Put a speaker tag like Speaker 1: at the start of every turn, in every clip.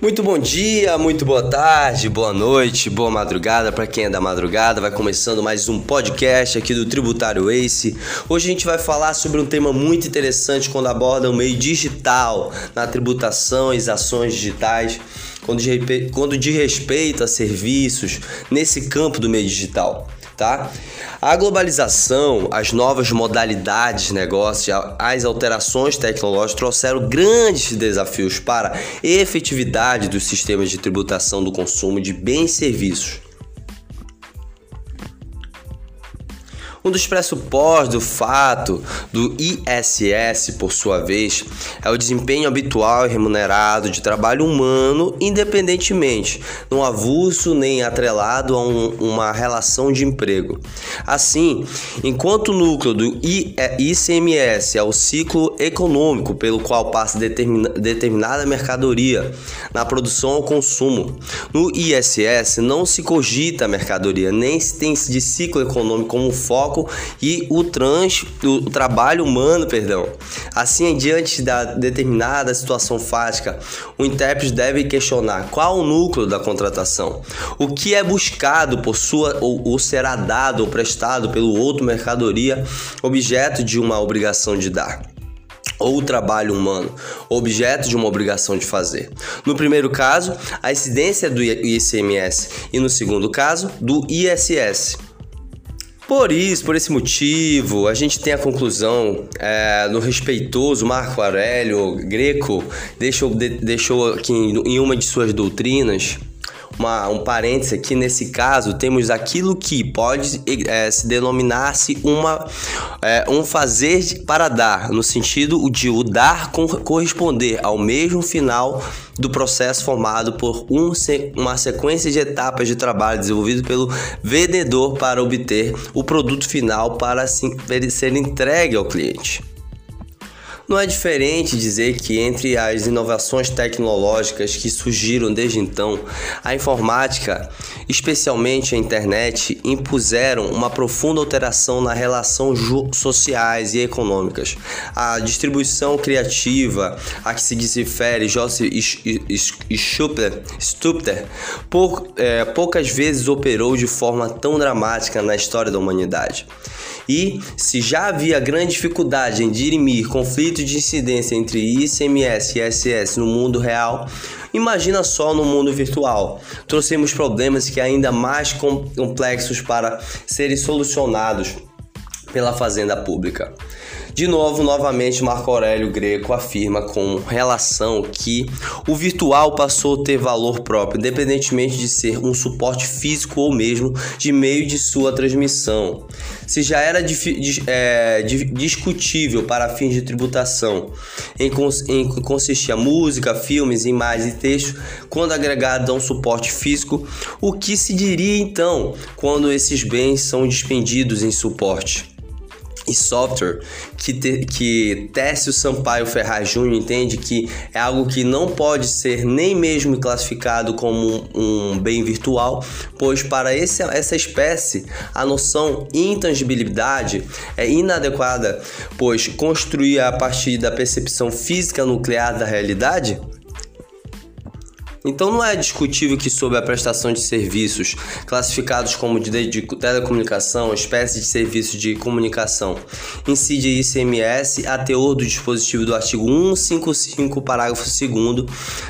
Speaker 1: Muito bom dia, muito boa tarde, boa noite, boa madrugada para quem é da madrugada. Vai começando mais um podcast aqui do Tributário Ace. Hoje a gente vai falar sobre um tema muito interessante quando aborda o meio digital na tributação e ações digitais, quando de, quando de respeito a serviços nesse campo do meio digital tá? A globalização, as novas modalidades de negócio, as alterações tecnológicas trouxeram grandes desafios para a efetividade dos sistemas de tributação do consumo de bens e serviços. Um dos pressupostos do fato do ISS, por sua vez, é o desempenho habitual e remunerado de trabalho humano, independentemente, não avulso nem atrelado a um, uma relação de emprego. Assim, enquanto o núcleo do ICMS é o ciclo econômico pelo qual passa determina, determinada mercadoria na produção ou consumo, no ISS não se cogita a mercadoria, nem se tem de ciclo econômico como foco foco e o trans, o trabalho humano, perdão. Assim, diante da determinada situação fática, o intérprete deve questionar qual o núcleo da contratação, o que é buscado por sua ou, ou será dado ou prestado pelo outro mercadoria, objeto de uma obrigação de dar ou trabalho humano, objeto de uma obrigação de fazer. No primeiro caso, a incidência do ICMS e no segundo caso, do ISS. Por isso, por esse motivo, a gente tem a conclusão é, no respeitoso Marco Aurélio Greco deixou, de, deixou aqui em uma de suas doutrinas uma, um parênteses aqui, nesse caso, temos aquilo que pode é, se denominar-se uma, é, um fazer para dar, no sentido de o dar corresponder ao mesmo final do processo formado por um, uma sequência de etapas de trabalho desenvolvido pelo vendedor para obter o produto final para assim, ser entregue ao cliente. Não é diferente dizer que entre as inovações tecnológicas que surgiram desde então, a informática, especialmente a internet, impuseram uma profunda alteração na relação sociais e econômicas. A distribuição criativa a que se refere Joseph Stupter, é, poucas vezes operou de forma tão dramática na história da humanidade. E se já havia grande dificuldade em dirimir conflitos de incidência entre ICMS e ISS no mundo real, imagina só no mundo virtual. Trouxemos problemas que ainda mais complexos para serem solucionados pela fazenda pública. De novo, novamente, Marco Aurélio Greco afirma com relação que o virtual passou a ter valor próprio, independentemente de ser um suporte físico ou mesmo de meio de sua transmissão. Se já era é, discutível para fins de tributação, em, cons em consistia música, filmes, imagens e textos, quando agregado a um suporte físico, o que se diria então quando esses bens são dispendidos em suporte? E software que, te, que Técio Sampaio Ferraz Júnior entende? Que é algo que não pode ser nem mesmo classificado como um, um bem virtual, pois para esse, essa espécie a noção intangibilidade é inadequada, pois construir a partir da percepção física nuclear da realidade então não é discutível que sob a prestação de serviços classificados como de, de telecomunicação, espécie de serviço de comunicação, incide ICMS a teor do dispositivo do artigo 155, parágrafo 2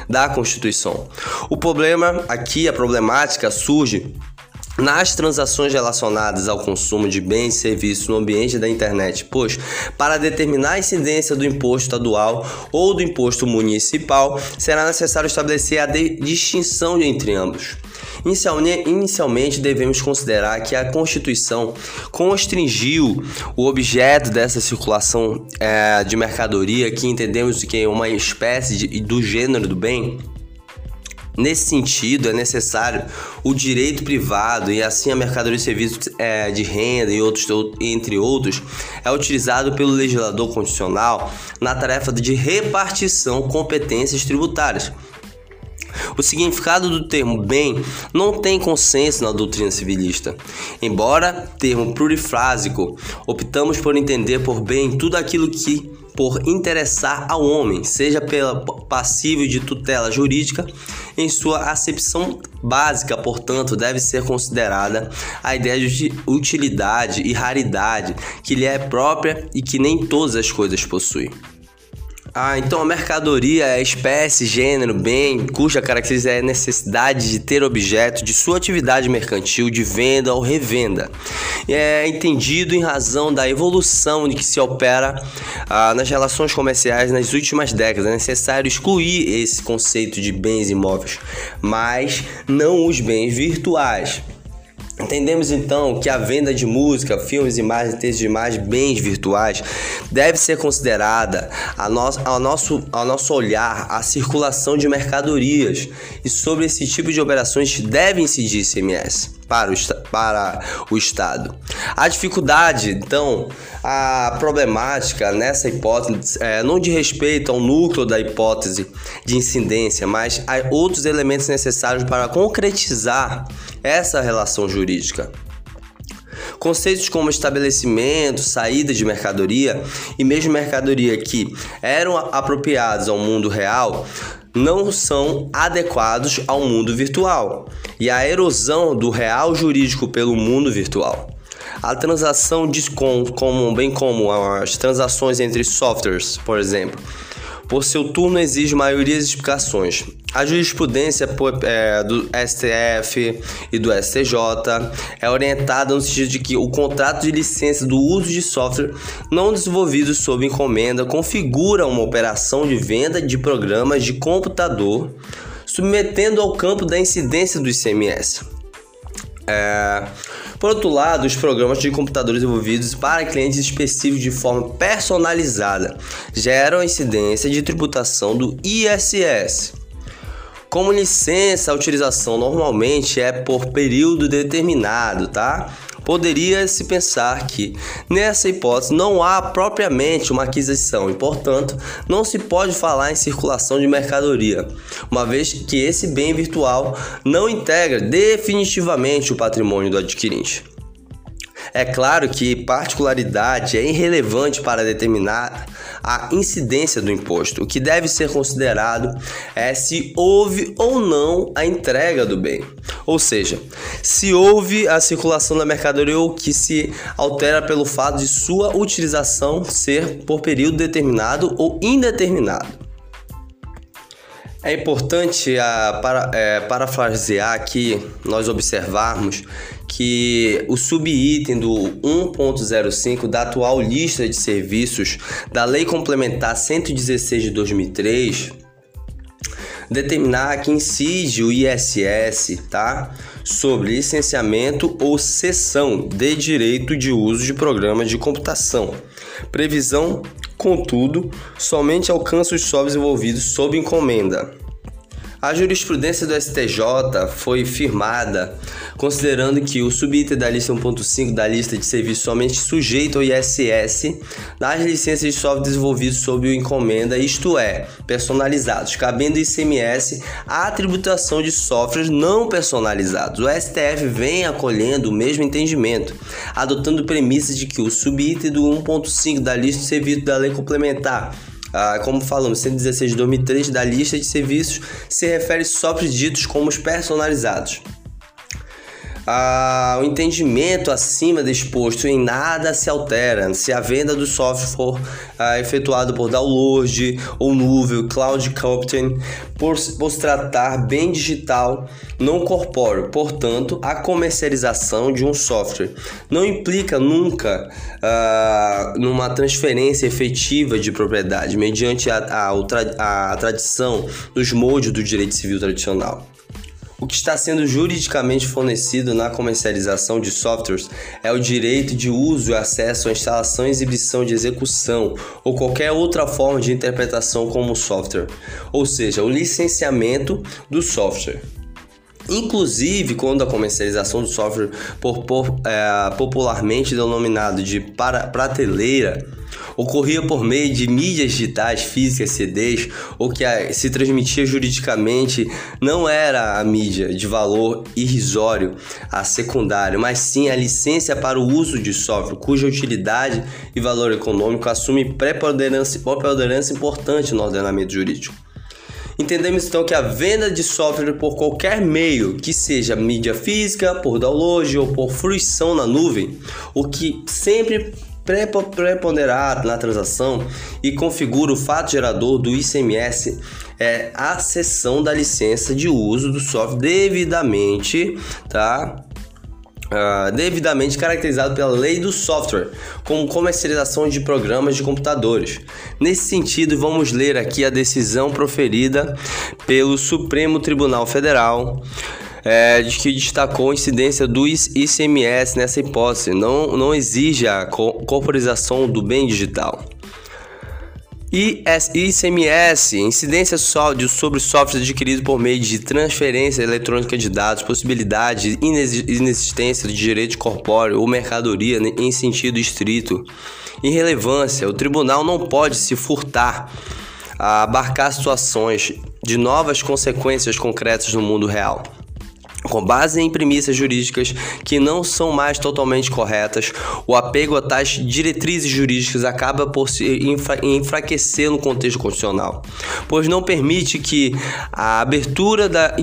Speaker 1: da Constituição. O problema aqui, a problemática surge nas transações relacionadas ao consumo de bens e serviços no ambiente da internet, pois, para determinar a incidência do imposto estadual ou do imposto municipal, será necessário estabelecer a distinção entre ambos. Inicialmente, devemos considerar que a Constituição constringiu o objeto dessa circulação é, de mercadoria, que entendemos que é uma espécie de, do gênero do bem, Nesse sentido, é necessário o direito privado e assim a mercadoria de serviços é, de renda e outros, entre outros, é utilizado pelo legislador constitucional na tarefa de repartição competências tributárias. O significado do termo bem não tem consenso na doutrina civilista. Embora termo plurifrásico, optamos por entender por bem tudo aquilo que por interessar ao homem, seja pela passivo de tutela jurídica, em sua acepção básica, portanto, deve ser considerada a ideia de utilidade e raridade que lhe é própria e que nem todas as coisas possuem. Ah, então a mercadoria é espécie, gênero, bem, cuja característica é a necessidade de ter objeto de sua atividade mercantil de venda ou revenda. É entendido em razão da evolução de que se opera ah, nas relações comerciais nas últimas décadas. É necessário excluir esse conceito de bens imóveis, mas não os bens virtuais. Entendemos então que a venda de música, filmes, imagens, textos de imagens, bens virtuais deve ser considerada a ao, nosso, ao nosso olhar a circulação de mercadorias. E sobre esse tipo de operações deve incidir ICMS para o, para o Estado. A dificuldade, então, a problemática nessa hipótese é, não de respeito ao núcleo da hipótese de incidência, mas a outros elementos necessários para concretizar essa relação jurídica. Conceitos como estabelecimento, saída de mercadoria e mesmo mercadoria que eram apropriados ao mundo real não são adequados ao mundo virtual e a erosão do real jurídico pelo mundo virtual. A transação de como, bem como as transações entre softwares, por exemplo, por seu turno exige maiorias de explicações. A jurisprudência é, do STF e do STJ é orientada no sentido de que o contrato de licença do uso de software não desenvolvido sob encomenda configura uma operação de venda de programas de computador, submetendo ao campo da incidência do ICMS. É, por outro lado, os programas de computadores desenvolvidos para clientes específicos de forma personalizada geram incidência de tributação do ISS. Como licença, a utilização normalmente é por período determinado, tá? Poderia-se pensar que, nessa hipótese, não há propriamente uma aquisição e, portanto, não se pode falar em circulação de mercadoria, uma vez que esse bem virtual não integra definitivamente o patrimônio do adquirente. É claro que particularidade é irrelevante para determinar a incidência do imposto. O que deve ser considerado é se houve ou não a entrega do bem. Ou seja, se houve a circulação da mercadoria ou que se altera pelo fato de sua utilização ser por período determinado ou indeterminado. É importante a, para, é, parafrasear aqui, nós observarmos que o subitem do 1.05 da atual lista de serviços da Lei Complementar 116 de 2003 determinar que incide o ISS, tá? Sobre licenciamento ou cessão de direito de uso de programas de computação. Previsão, contudo, somente alcança os softwares envolvidos sob encomenda. A jurisprudência do STJ foi firmada considerando que o subitem da lista 1.5 da lista de serviços somente sujeito ao ISS das licenças de software desenvolvidos sob encomenda, isto é, personalizados, cabendo ICMS à tributação de softwares não personalizados. O STF vem acolhendo o mesmo entendimento, adotando premissas de que o subitem do 1.5 da lista de serviços da lei complementar ah, como falamos, 116 de 2003 da lista de serviços se refere só para ditos como os personalizados ah, o entendimento acima disposto em nada se altera se a venda do software for ah, efetuada por download ou nuvem, cloud computing, por, por se tratar bem digital, não corpóreo. Portanto, a comercialização de um software não implica nunca ah, numa transferência efetiva de propriedade mediante a, a, a tradição dos moldes do direito civil tradicional. O que está sendo juridicamente fornecido na comercialização de softwares é o direito de uso e acesso à instalação exibição de execução ou qualquer outra forma de interpretação como software, ou seja, o licenciamento do software. Inclusive, quando a comercialização do software por, por é, popularmente denominado de para, prateleira ocorria por meio de mídias digitais, físicas, CDs, ou que se transmitia juridicamente, não era a mídia de valor irrisório, a secundário, mas sim a licença para o uso de software, cuja utilidade e valor econômico assume preponderância, preponderância importante no ordenamento jurídico. Entendemos então que a venda de software por qualquer meio, que seja mídia física, por download ou por fruição na nuvem, o que sempre preponderar na transação e configura o fato gerador do ICMS é a cessão da licença de uso do software devidamente, tá? Uh, devidamente caracterizado pela lei do software, como comercialização de programas de computadores. Nesse sentido, vamos ler aqui a decisão proferida pelo Supremo Tribunal Federal. É, de que destacou a incidência do ICMS nessa hipótese, não, não exige a corporização do bem digital. ICMS, incidência sobre software adquirido por meio de transferência eletrônica de dados, possibilidade de inexistência de direito corpóreo ou mercadoria em sentido estrito. Irrelevância, o tribunal não pode se furtar a abarcar situações de novas consequências concretas no mundo real. Com base em premissas jurídicas que não são mais totalmente corretas, o apego a tais diretrizes jurídicas acaba por se enfraquecer no contexto constitucional, pois não permite que a abertura de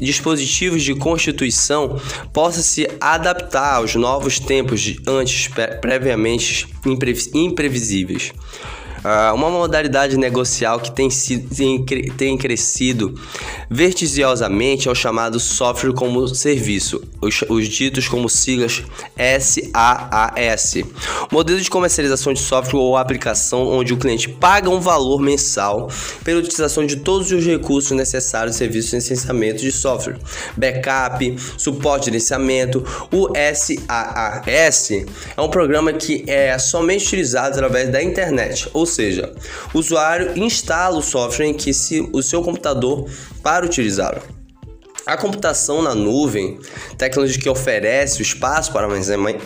Speaker 1: dispositivos de constituição possa se adaptar aos novos tempos antes previamente imprevisíveis. Uh, uma modalidade negocial que tem, tem, tem crescido vertiginosamente é o chamado software como serviço, os, os ditos como siglas SaaS. Modelo de comercialização de software ou aplicação onde o cliente paga um valor mensal pela utilização de todos os recursos necessários ao serviço de licenciamento de software, backup, suporte de licenciamento. O SaaS é um programa que é somente utilizado através da internet, ou seja, o usuário instala o software em que se o seu computador para utilizá-lo. A computação na nuvem, tecnologia que oferece o espaço para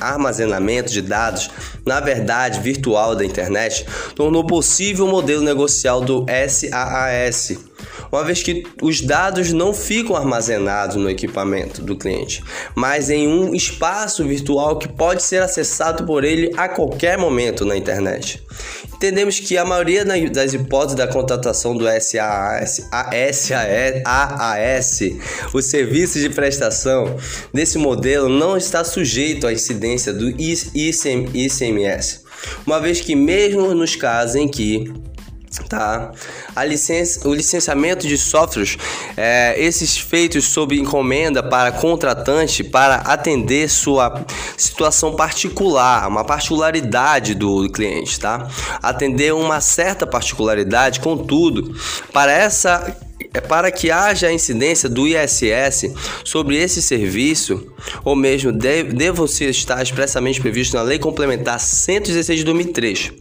Speaker 1: armazenamento de dados, na verdade virtual da internet, tornou possível o modelo negocial do SaaS uma vez que os dados não ficam armazenados no equipamento do cliente, mas em um espaço virtual que pode ser acessado por ele a qualquer momento na internet. Entendemos que a maioria das hipóteses da contratação do SaaS, AAS, o serviço de prestação desse modelo não está sujeito à incidência do ICMS, uma vez que mesmo nos casos em que tá? A licença, o licenciamento de softwares, é, esses feitos sob encomenda para contratante para atender sua situação particular, uma particularidade do cliente, tá? Atender uma certa particularidade, contudo, para essa é para que haja a incidência do ISS sobre esse serviço, ou mesmo devam ser estar expressamente previsto na Lei Complementar 116 de 2003.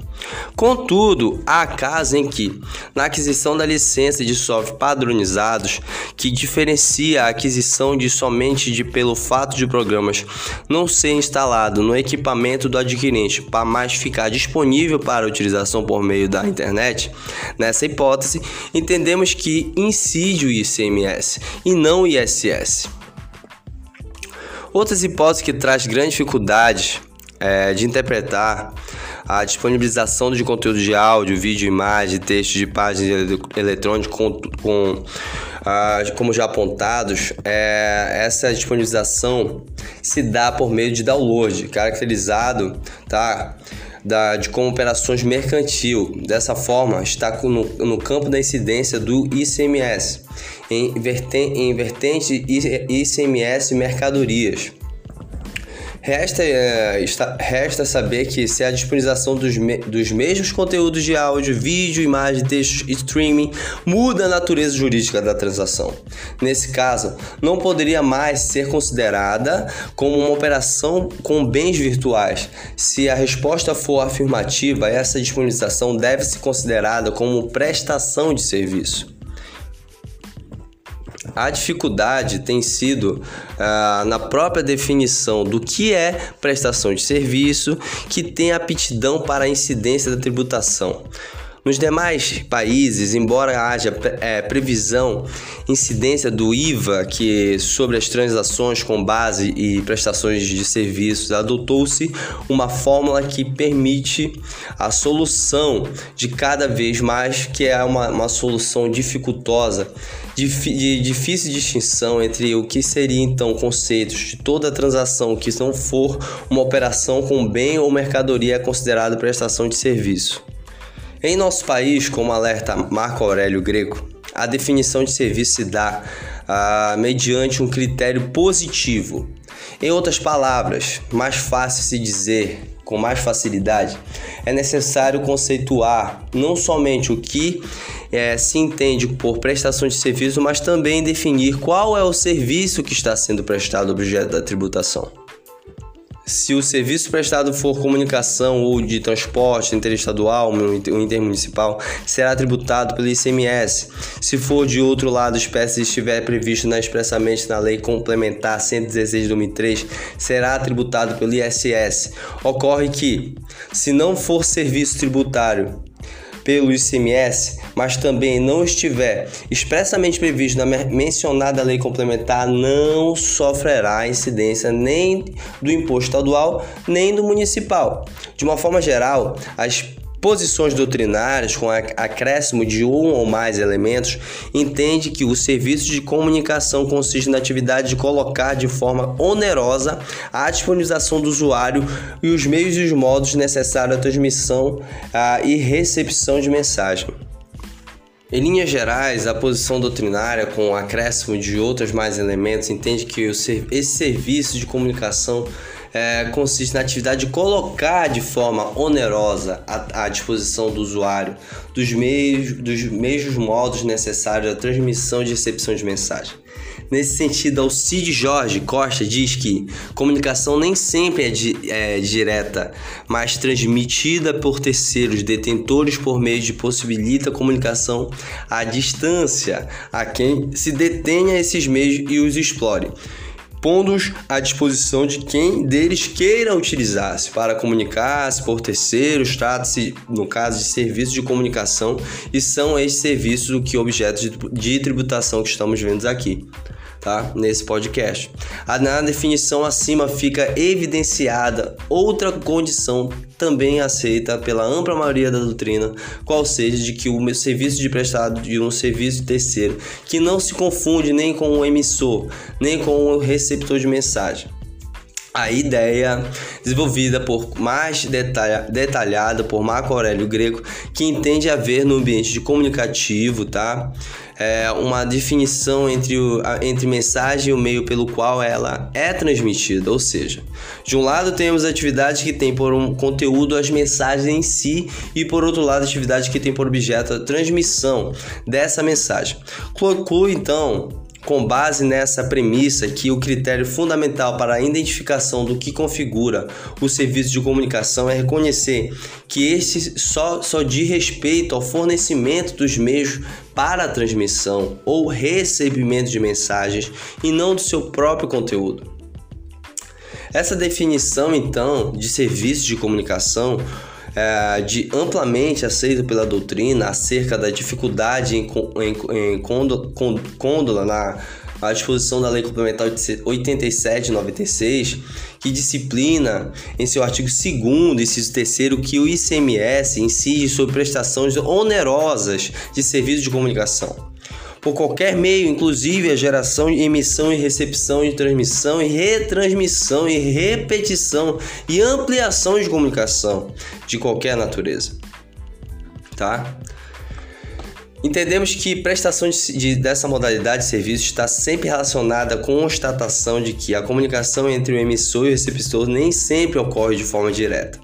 Speaker 1: Contudo, há casos em que, na aquisição da licença de software padronizados, que diferencia a aquisição de somente de pelo fato de programas não ser instalado no equipamento do adquirente para mais ficar disponível para utilização por meio da internet, nessa hipótese, entendemos que incide o ICMS e não o ISS. Outras hipóteses que traz grandes dificuldades é, de interpretar a disponibilização de conteúdo de áudio, vídeo, imagem, texto de páginas eletrônicas com, com ah, como já apontados, é, essa disponibilização se dá por meio de download, caracterizado tá, da, de como operações mercantil. Dessa forma, está no, no campo da incidência do ICMS, em, vertente, em vertente ICMS mercadorias. Resta, é, está, resta saber que se a disponibilização dos, me, dos mesmos conteúdos de áudio, vídeo, imagem, texto e streaming muda a natureza jurídica da transação. Nesse caso, não poderia mais ser considerada como uma operação com bens virtuais. Se a resposta for afirmativa, essa disponibilização deve ser considerada como prestação de serviço. A dificuldade tem sido ah, na própria definição do que é prestação de serviço, que tem aptidão para a incidência da tributação. Nos demais países, embora haja é, previsão, incidência do IVA que sobre as transações com base e prestações de serviços, adotou-se uma fórmula que permite a solução de cada vez mais, que é uma, uma solução dificultosa, de, de difícil distinção entre o que seria então conceitos de toda transação que não for uma operação com bem ou mercadoria é considerada prestação de serviço. Em nosso país, como alerta Marco Aurélio Greco, a definição de serviço se dá ah, mediante um critério positivo. Em outras palavras, mais fácil se dizer, com mais facilidade, é necessário conceituar não somente o que é, se entende por prestação de serviço, mas também definir qual é o serviço que está sendo prestado objeto da tributação. Se o serviço prestado for comunicação ou de transporte interestadual ou intermunicipal, será tributado pelo ICMS. Se for de outro lado, espécie estiver previsto na, expressamente na Lei Complementar 116 de 2003, será tributado pelo ISS. Ocorre que, se não for serviço tributário pelo ICMS, mas também não estiver expressamente previsto na mencionada lei complementar, não sofrerá incidência nem do imposto estadual nem do municipal. De uma forma geral, as posições doutrinárias com acréscimo de um ou mais elementos, entende que o serviço de comunicação consiste na atividade de colocar de forma onerosa a disponibilização do usuário e os meios e os modos necessários à transmissão e recepção de mensagem. Em linhas gerais, a posição doutrinária, com o acréscimo de outros mais elementos, entende que esse serviço de comunicação é, consiste na atividade de colocar de forma onerosa à, disposição do usuário dos meios, dos mesmos modos necessários à transmissão e recepção de mensagem. Nesse sentido, Alcide Jorge Costa diz que comunicação nem sempre é, di é, direta, mas transmitida por terceiros detentores por meio de possibilita comunicação à distância a quem se detenha esses meios e os explore pondo-os à disposição de quem deles queira utilizar-se para comunicar-se por terceiros, trata-se, no caso, de serviços de comunicação e são esses serviços o que objetos de tributação que estamos vendo aqui tá? Nesse podcast. Na definição acima fica evidenciada outra condição também aceita pela ampla maioria da doutrina, qual seja de que o serviço de prestado de um serviço terceiro que não se confunde nem com o emissor, nem com o receptor de mensagem a ideia desenvolvida por mais detalha, detalhada por Marco Aurélio Greco, que entende haver no ambiente de comunicativo, tá? É uma definição entre, o, entre mensagem e o meio pelo qual ela é transmitida, ou seja, de um lado temos atividades que têm por um conteúdo as mensagens em si e por outro lado atividades que têm por objeto a transmissão dessa mensagem. Conclui então com base nessa premissa que o critério fundamental para a identificação do que configura o serviço de comunicação é reconhecer que este só, só diz respeito ao fornecimento dos meios para a transmissão ou recebimento de mensagens e não do seu próprio conteúdo. Essa definição, então, de serviço de comunicação é, de amplamente aceito pela doutrina acerca da dificuldade em, em, em côndola na à disposição da Lei Complementar 87/96, que disciplina em seu artigo 2 inciso 3 que o ICMS incide sobre prestações onerosas de serviços de comunicação por qualquer meio, inclusive a geração, emissão e recepção de transmissão e retransmissão e repetição e ampliação de comunicação de qualquer natureza. Tá? Entendemos que prestação de, de, dessa modalidade de serviço está sempre relacionada com a constatação de que a comunicação entre o emissor e o receptor nem sempre ocorre de forma direta.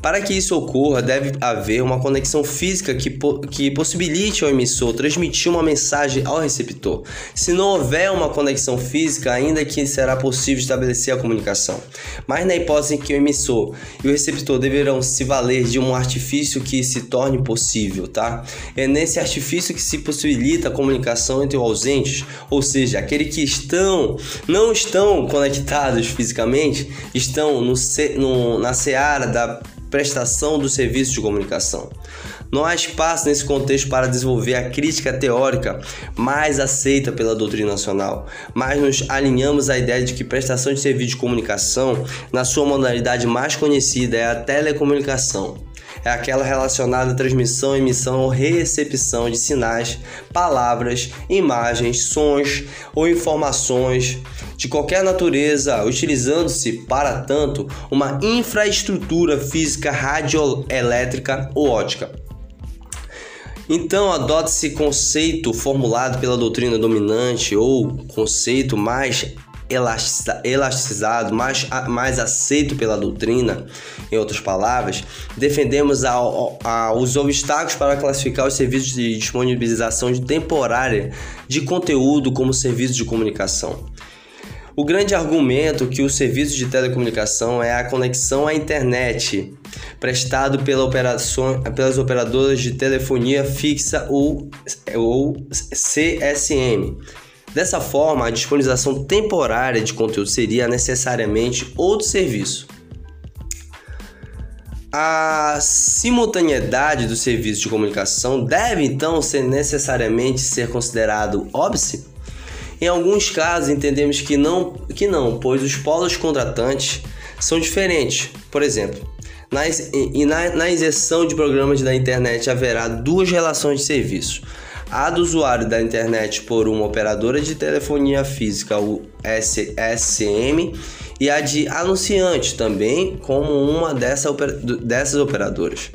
Speaker 1: Para que isso ocorra, deve haver uma conexão física que, po que possibilite ao emissor transmitir uma mensagem ao receptor. Se não houver uma conexão física, ainda que será possível estabelecer a comunicação. Mas na hipótese em que o emissor e o receptor deverão se valer de um artifício que se torne possível, tá? É nesse artifício que se possibilita a comunicação entre os ausentes, ou seja, aqueles que estão não estão conectados fisicamente, estão no, no na seara da prestação do serviço de comunicação. Não há espaço nesse contexto para desenvolver a crítica teórica mais aceita pela doutrina nacional, mas nos alinhamos à ideia de que prestação de serviço de comunicação, na sua modalidade mais conhecida, é a telecomunicação é aquela relacionada à transmissão, emissão ou recepção de sinais, palavras, imagens, sons ou informações de qualquer natureza, utilizando-se, para tanto, uma infraestrutura física radioelétrica ou ótica. Então, adota-se conceito formulado pela doutrina dominante ou conceito mais elasticizado, mais, mais aceito pela doutrina, em outras palavras, defendemos a, a, os obstáculos para classificar os serviços de disponibilização temporária de conteúdo como serviços de comunicação. O grande argumento que o serviço de telecomunicação é a conexão à internet prestado pela operação, pelas operadoras de telefonia fixa ou, ou CSM Dessa forma, a disponibilização temporária de conteúdo seria necessariamente outro serviço. A simultaneidade do serviço de comunicação deve então ser necessariamente ser considerado óbice? Em alguns casos entendemos que não, que não, pois os polos contratantes são diferentes. Por exemplo, na, na, na inserção de programas da internet haverá duas relações de serviço a do usuário da internet por uma operadora de telefonia física, o SSM, e a de anunciante também como uma dessa, dessas operadoras.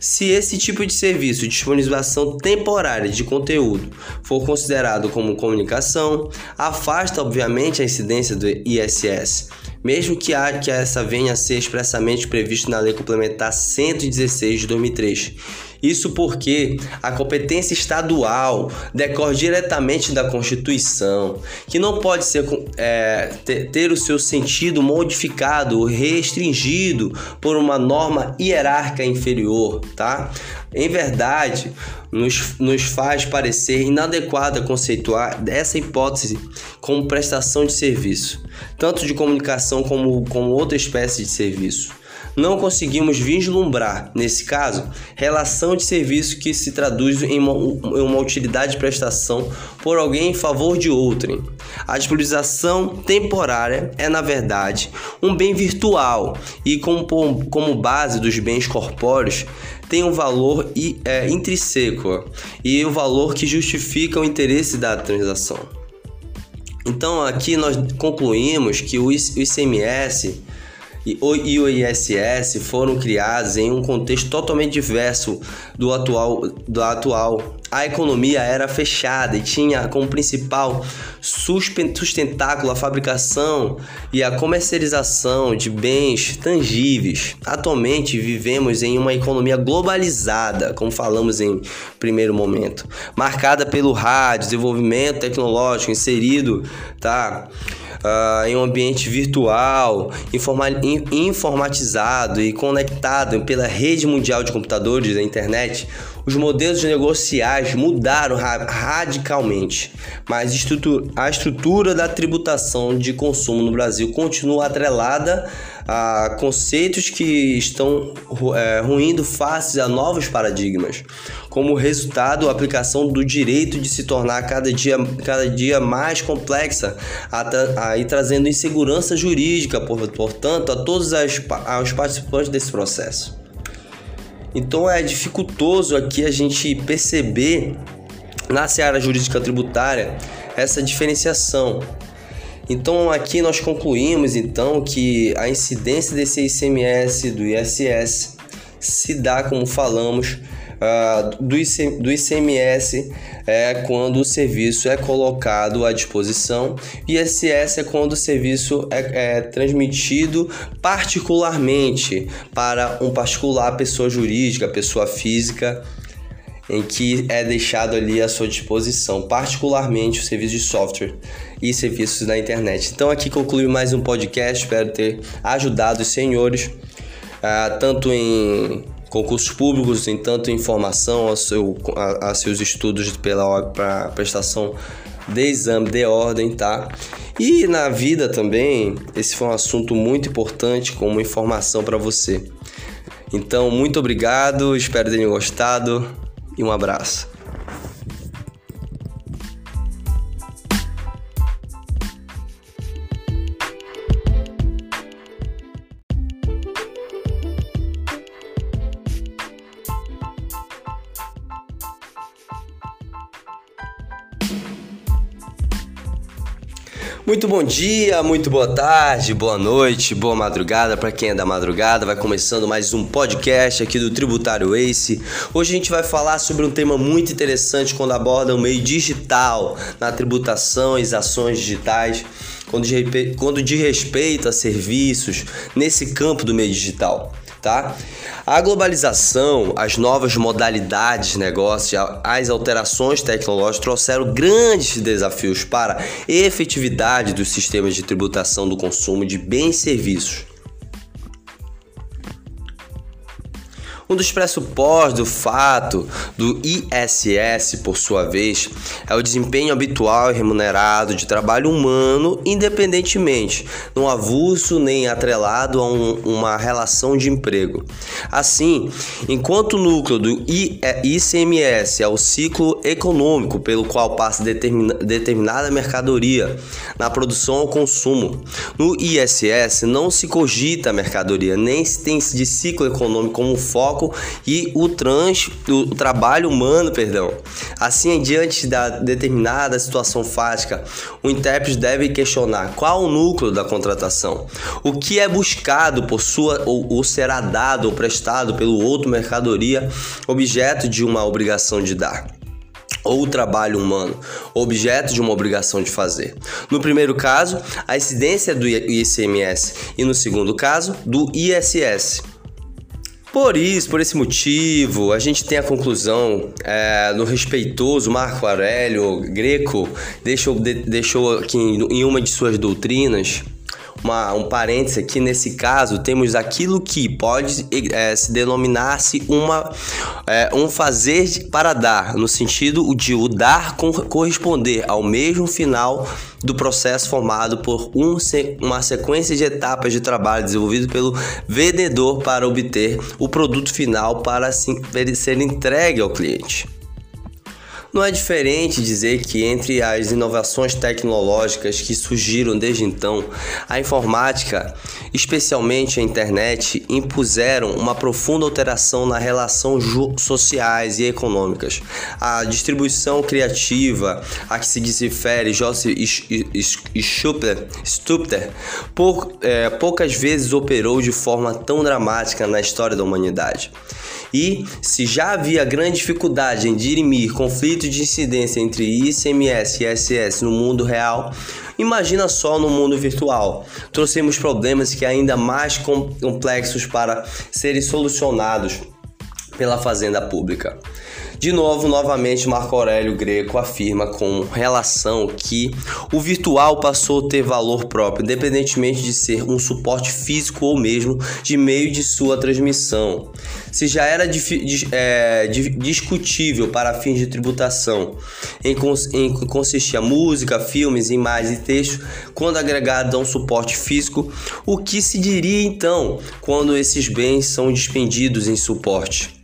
Speaker 1: Se esse tipo de serviço de disponibilização temporária de conteúdo for considerado como comunicação, afasta obviamente a incidência do ISS, mesmo que, a, que essa venha a ser expressamente previsto na Lei Complementar 116 de 2003 isso porque a competência estadual decorre diretamente da Constituição, que não pode ser, é, ter, o seu sentido modificado ou restringido por uma norma hierárquica inferior, tá? Em verdade, nos, nos faz parecer inadequada conceituar essa hipótese como prestação de serviço, tanto de comunicação como, como outra espécie de serviço não conseguimos vislumbrar, nesse caso, relação de serviço que se traduz em uma, em uma utilidade de prestação por alguém em favor de outrem. A disponibilização temporária é, na verdade, um bem virtual e, como, como base dos bens corpóreos, tem um valor é, intrínseco e o um valor que justifica o interesse da transação. Então, aqui nós concluímos que o ICMS e o ISS foram criados em um contexto totalmente diverso do atual, do atual. A economia era fechada e tinha como principal sustentáculo a fabricação e a comercialização de bens tangíveis. Atualmente vivemos em uma economia globalizada, como falamos em primeiro momento, marcada pelo rádio, desenvolvimento tecnológico inserido, tá? uh, em um ambiente virtual, informa informatizado e conectado pela rede mundial de computadores da internet, os modelos negociais mudaram radicalmente, mas a estrutura da tributação de consumo no Brasil continua atrelada a conceitos que estão é, ruindo face a novos paradigmas. Como resultado, a aplicação do direito de se tornar cada dia, cada dia mais complexa e trazendo insegurança jurídica, portanto, a todos as, os participantes desse processo. Então é dificultoso aqui a gente perceber na seara jurídica tributária essa diferenciação. Então aqui nós concluímos então que a incidência desse ICMS do ISS se dá, como falamos, uh, do, IC, do ICMS é quando o serviço é colocado à disposição, e ISS é quando o serviço é, é transmitido particularmente para um particular, pessoa jurídica, pessoa física em que é deixado ali à sua disposição, particularmente o serviço de software e serviços da internet. Então aqui conclui mais um podcast, espero ter ajudado os senhores, uh, tanto em concursos públicos, em tanto em formação a, seu, a, a seus estudos pela pra prestação de exame de ordem, tá? E na vida também, esse foi um assunto muito importante como informação para você. Então, muito obrigado, espero tenham gostado e um abraço. Muito bom dia, muito boa tarde, boa noite, boa madrugada para quem é da madrugada. Vai começando mais um podcast aqui do Tributário Ace. Hoje a gente vai falar sobre um tema muito interessante quando aborda o meio digital na tributação e as ações digitais, quando de, quando de respeito a serviços nesse campo do meio digital tá? A globalização, as novas modalidades de negócio, as alterações tecnológicas trouxeram grandes desafios para a efetividade dos sistemas de tributação do consumo de bens e serviços. Um dos pressupostos do fato do ISS, por sua vez, é o desempenho habitual e remunerado de trabalho humano, independentemente, não avulso nem atrelado a um, uma relação de emprego. Assim, enquanto o núcleo do ICMS é o ciclo econômico pelo qual passa determina, determinada mercadoria na produção ou consumo, no ISS não se cogita a mercadoria, nem se tem de ciclo econômico como foco foco e o trans, o trabalho humano, perdão. Assim, diante da determinada situação fática, o intérprete deve questionar qual o núcleo da contratação, o que é buscado por sua ou, ou será dado ou prestado pelo outro mercadoria, objeto de uma obrigação de dar ou trabalho humano, objeto de uma obrigação de fazer. No primeiro caso, a incidência do ICMS e no segundo caso, do ISS. Por isso, por esse motivo, a gente tem a conclusão é, no respeitoso Marco Aurélio Greco deixou, de, deixou aqui em uma de suas doutrinas uma, um parêntese aqui, nesse caso, temos aquilo que pode é, se denominar-se uma, é, um fazer para dar, no sentido de o dar corresponder ao mesmo final do processo formado por um, uma sequência de etapas de trabalho desenvolvido pelo vendedor para obter o produto final para assim, ser entregue ao cliente. Não é diferente dizer que entre as inovações tecnológicas que surgiram desde então, a informática, especialmente a internet, impuseram uma profunda alteração na relação sociais e econômicas. A distribuição criativa a que se refere Joseph Stupter, é, poucas vezes operou de forma tão dramática na história da humanidade. E se já havia grande dificuldade em dirimir conflitos de incidência entre ICMS e ISS no mundo real, imagina só no mundo virtual. Trouxemos problemas que ainda mais complexos para serem solucionados pela fazenda pública. De novo, novamente, Marco Aurélio Greco afirma com relação que o virtual passou a ter valor próprio, independentemente de ser um suporte físico ou mesmo de meio de sua transmissão. Se já era é, discutível para fins de tributação, em, cons em consistir a música, filmes, imagens e textos, quando agregado a um suporte físico, o que se diria então quando esses bens são dispendidos em suporte?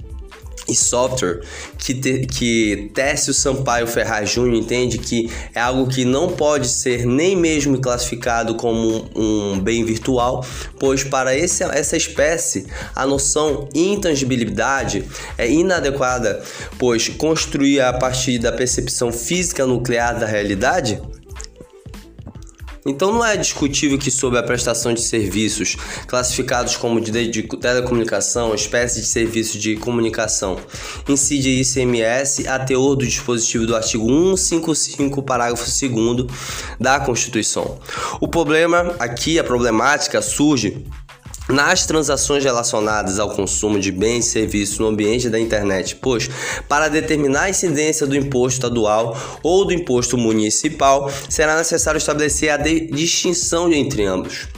Speaker 1: E software que, te, que Técio Sampaio Ferraz Júnior entende? Que é algo que não pode ser nem mesmo classificado como um, um bem virtual, pois para esse, essa espécie a noção intangibilidade é inadequada, pois construir a partir da percepção física nuclear da realidade Então não é discutível que sob a prestação de serviços classificados como de, de telecomunicação, espécie de serviço de comunicação, incide ICMS a teor do dispositivo do artigo 155, parágrafo 2 da Constituição. O problema aqui, a problemática surge nas transações relacionadas ao consumo de bens e serviços no ambiente da internet, pois, para determinar a incidência do imposto estadual ou do imposto municipal, será necessário estabelecer a distinção entre ambos.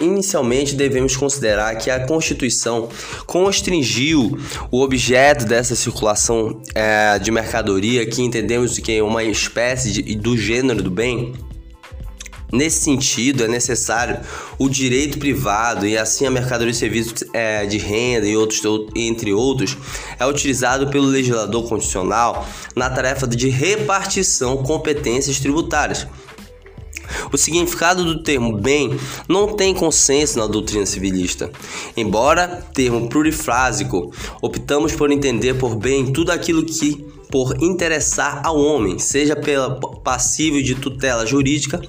Speaker 1: Inicialmente, devemos considerar que a Constituição constringiu o objeto dessa circulação é, de mercadoria, que entendemos que é uma espécie de, do gênero do bem, Nesse sentido, é necessário o direito privado e assim a mercadoria de serviços é, de renda e outros, entre outros, é utilizado pelo legislador constitucional na tarefa de repartição competências tributárias. O significado do termo bem não tem consenso na doutrina civilista. Embora termo plurifrásico, optamos por entender por bem tudo aquilo que por interessar ao homem, seja pela passível de tutela jurídica,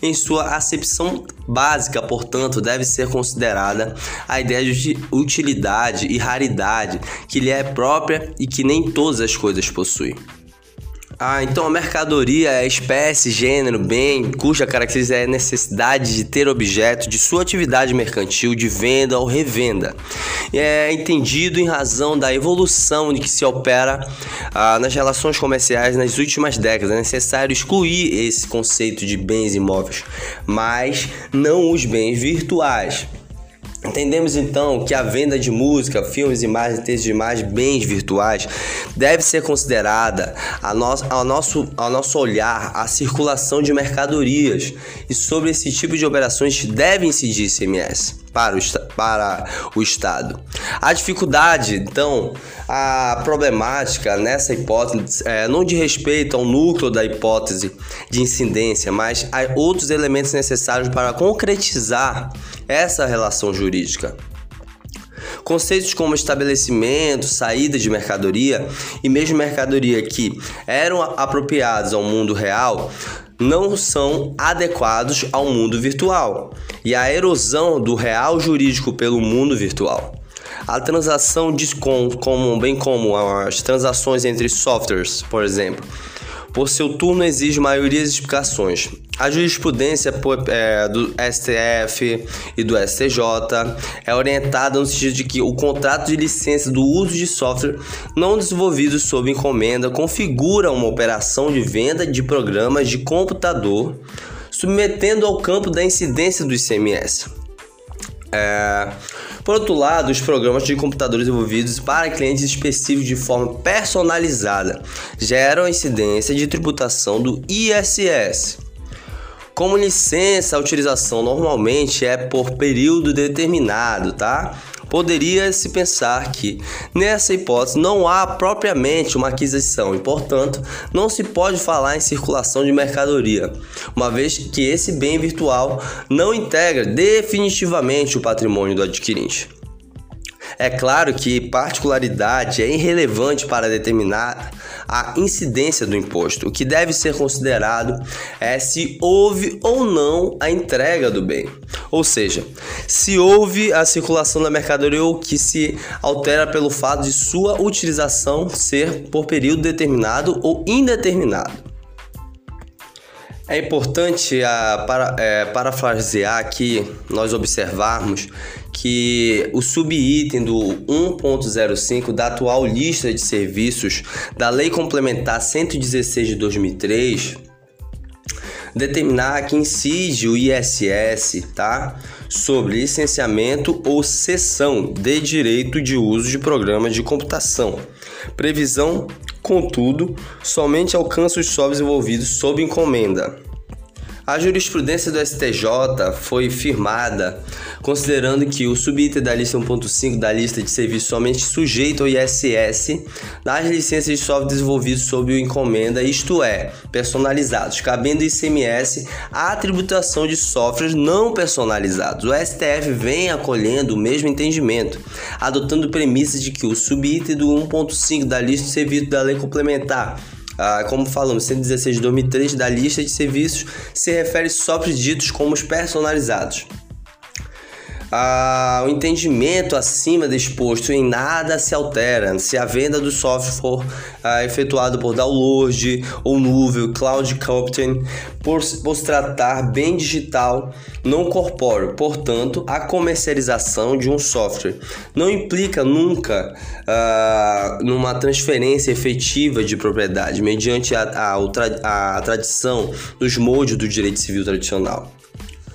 Speaker 1: em sua acepção básica, portanto, deve ser considerada a ideia de utilidade e raridade que lhe é própria e que nem todas as coisas possuem. Ah, então a mercadoria é espécie, gênero, bem, cuja característica é a necessidade de ter objeto de sua atividade mercantil de venda ou revenda. É entendido em razão da evolução de que se opera ah, nas relações comerciais nas últimas décadas. É necessário excluir esse conceito de bens imóveis, mas não os bens virtuais. Entendemos então que a venda de música, filmes, imagens, textos de imagens, bens virtuais deve ser considerada a nosso, ao, nosso, ao nosso olhar a circulação de mercadorias e sobre esse tipo de operações deve incidir ICMS para o, para o Estado. A dificuldade, então, a problemática nessa hipótese é, não de respeito ao núcleo da hipótese de incidência, mas a outros elementos necessários para concretizar essa relação jurídica. Conceitos como estabelecimento, saída de mercadoria e mesmo mercadoria que eram apropriados ao mundo real não são adequados ao mundo virtual e a erosão do real jurídico pelo mundo virtual. A transação de como, bem como as transações entre softwares, por exemplo, por seu turno exige maiorias de explicações. A jurisprudência é, do STF e do STJ é orientada no sentido de que o contrato de licença do uso de software não desenvolvido sob encomenda configura uma operação de venda de programas de computador, submetendo ao campo da incidência do ICMS. É, por outro lado, os programas de computadores desenvolvidos para clientes específicos de forma personalizada geram incidência de tributação do ISS. Como licença, a utilização normalmente é por período determinado, tá? Poderia-se pensar que, nessa hipótese, não há propriamente uma aquisição e, portanto, não se pode falar em circulação de mercadoria, uma vez que esse bem virtual não integra definitivamente o patrimônio do adquirente. É claro que particularidade é irrelevante para determinar a incidência do imposto. O que deve ser considerado é se houve ou não a entrega do bem. Ou seja, se houve a circulação da mercadoria ou que se altera pelo fato de sua utilização ser por período determinado ou indeterminado. É importante a, para, é, parafrasear aqui, nós observarmos que o subitem do 1.05 da atual lista de serviços da Lei Complementar 116 de 2003 determinar que incide o ISS, tá? Sobre licenciamento ou cessão de direito de uso de programas de computação. Previsão, contudo, somente alcança os softwares envolvidos sob encomenda. A jurisprudência do STJ foi firmada considerando que o subitem da lista 1.5 da lista de serviços somente sujeito ao ISS das licenças de software desenvolvidos sob encomenda, isto é, personalizados, cabendo ICMS à tributação de softwares não personalizados. O STF vem acolhendo o mesmo entendimento, adotando premissas de que o subitem do 1.5 da lista de serviços da lei complementar ah, como falamos, 116 de 2003 da lista de serviços se refere softwares ditos como os personalizados. Ah, o entendimento acima disposto em nada se altera se a venda do software for ah, efetuada por download ou nuvem, cloud computing, por, por se tratar bem digital, não corpóreo. Portanto, a comercialização de um software não implica nunca ah, numa transferência efetiva de propriedade mediante a, a, a tradição dos moldes do direito civil tradicional.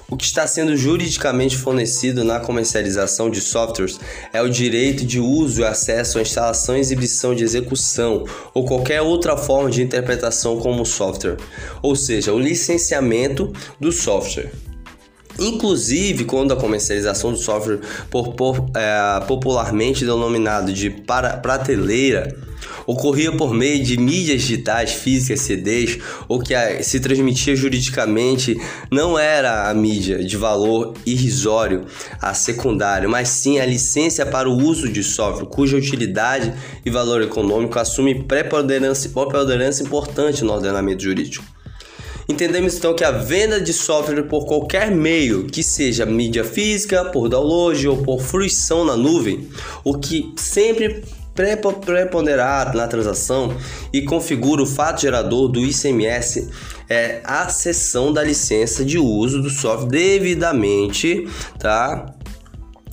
Speaker 1: O que está sendo juridicamente fornecido na comercialização de softwares é o direito de uso e acesso à instalação, exibição de execução ou qualquer outra forma de interpretação como software, ou seja, o licenciamento do software. Inclusive, quando a comercialização do software, por, por, é, popularmente denominado de para, prateleira, ocorria por meio de mídias digitais, físicas, CDs, ou que se transmitia juridicamente não era a mídia de valor irrisório, a secundário, mas sim a licença para o uso de software, cuja utilidade e valor econômico assume preponderância, preponderância importante no ordenamento jurídico. Entendemos então que a venda de software por qualquer meio, que seja mídia física, por download ou por fruição na nuvem, o que sempre preponderar na transação e configura o fato gerador do ICMS é a cessão da licença de uso do software devidamente, tá?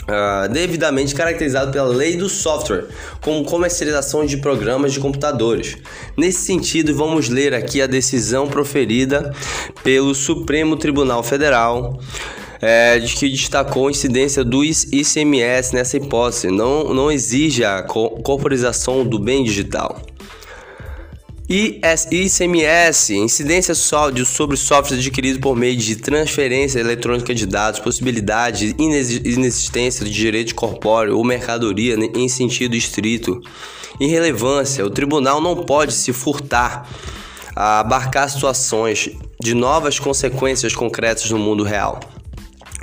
Speaker 1: Uh, devidamente caracterizado pela lei do software, como comercialização de programas de computadores. Nesse sentido, vamos ler aqui a decisão proferida pelo Supremo Tribunal Federal é, de que destacou a incidência do ICMS nessa hipótese, não, não exige a corporização do bem digital. ICMS, incidência sobre softwares adquiridos por meio de transferência eletrônica de dados, possibilidade inexistência de direito corpóreo ou mercadoria em sentido estrito. Irrelevância, o tribunal não pode se furtar a abarcar situações de novas consequências concretas no mundo real.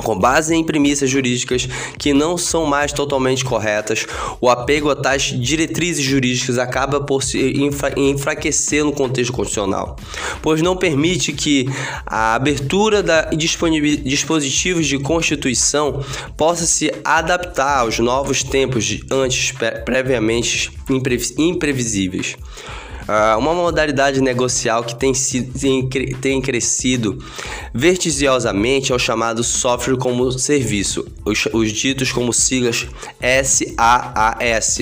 Speaker 1: Com base em premissas jurídicas que não são mais totalmente corretas, o apego a tais diretrizes jurídicas acaba por se enfraquecer no contexto constitucional, pois não permite que a abertura de dispositivos de constituição possa se adaptar aos novos tempos antes previamente imprevisíveis. Uh, uma modalidade negocial que tem, tem, tem crescido vertiginosamente é o chamado software como serviço, os, os ditos como siglas SaaS.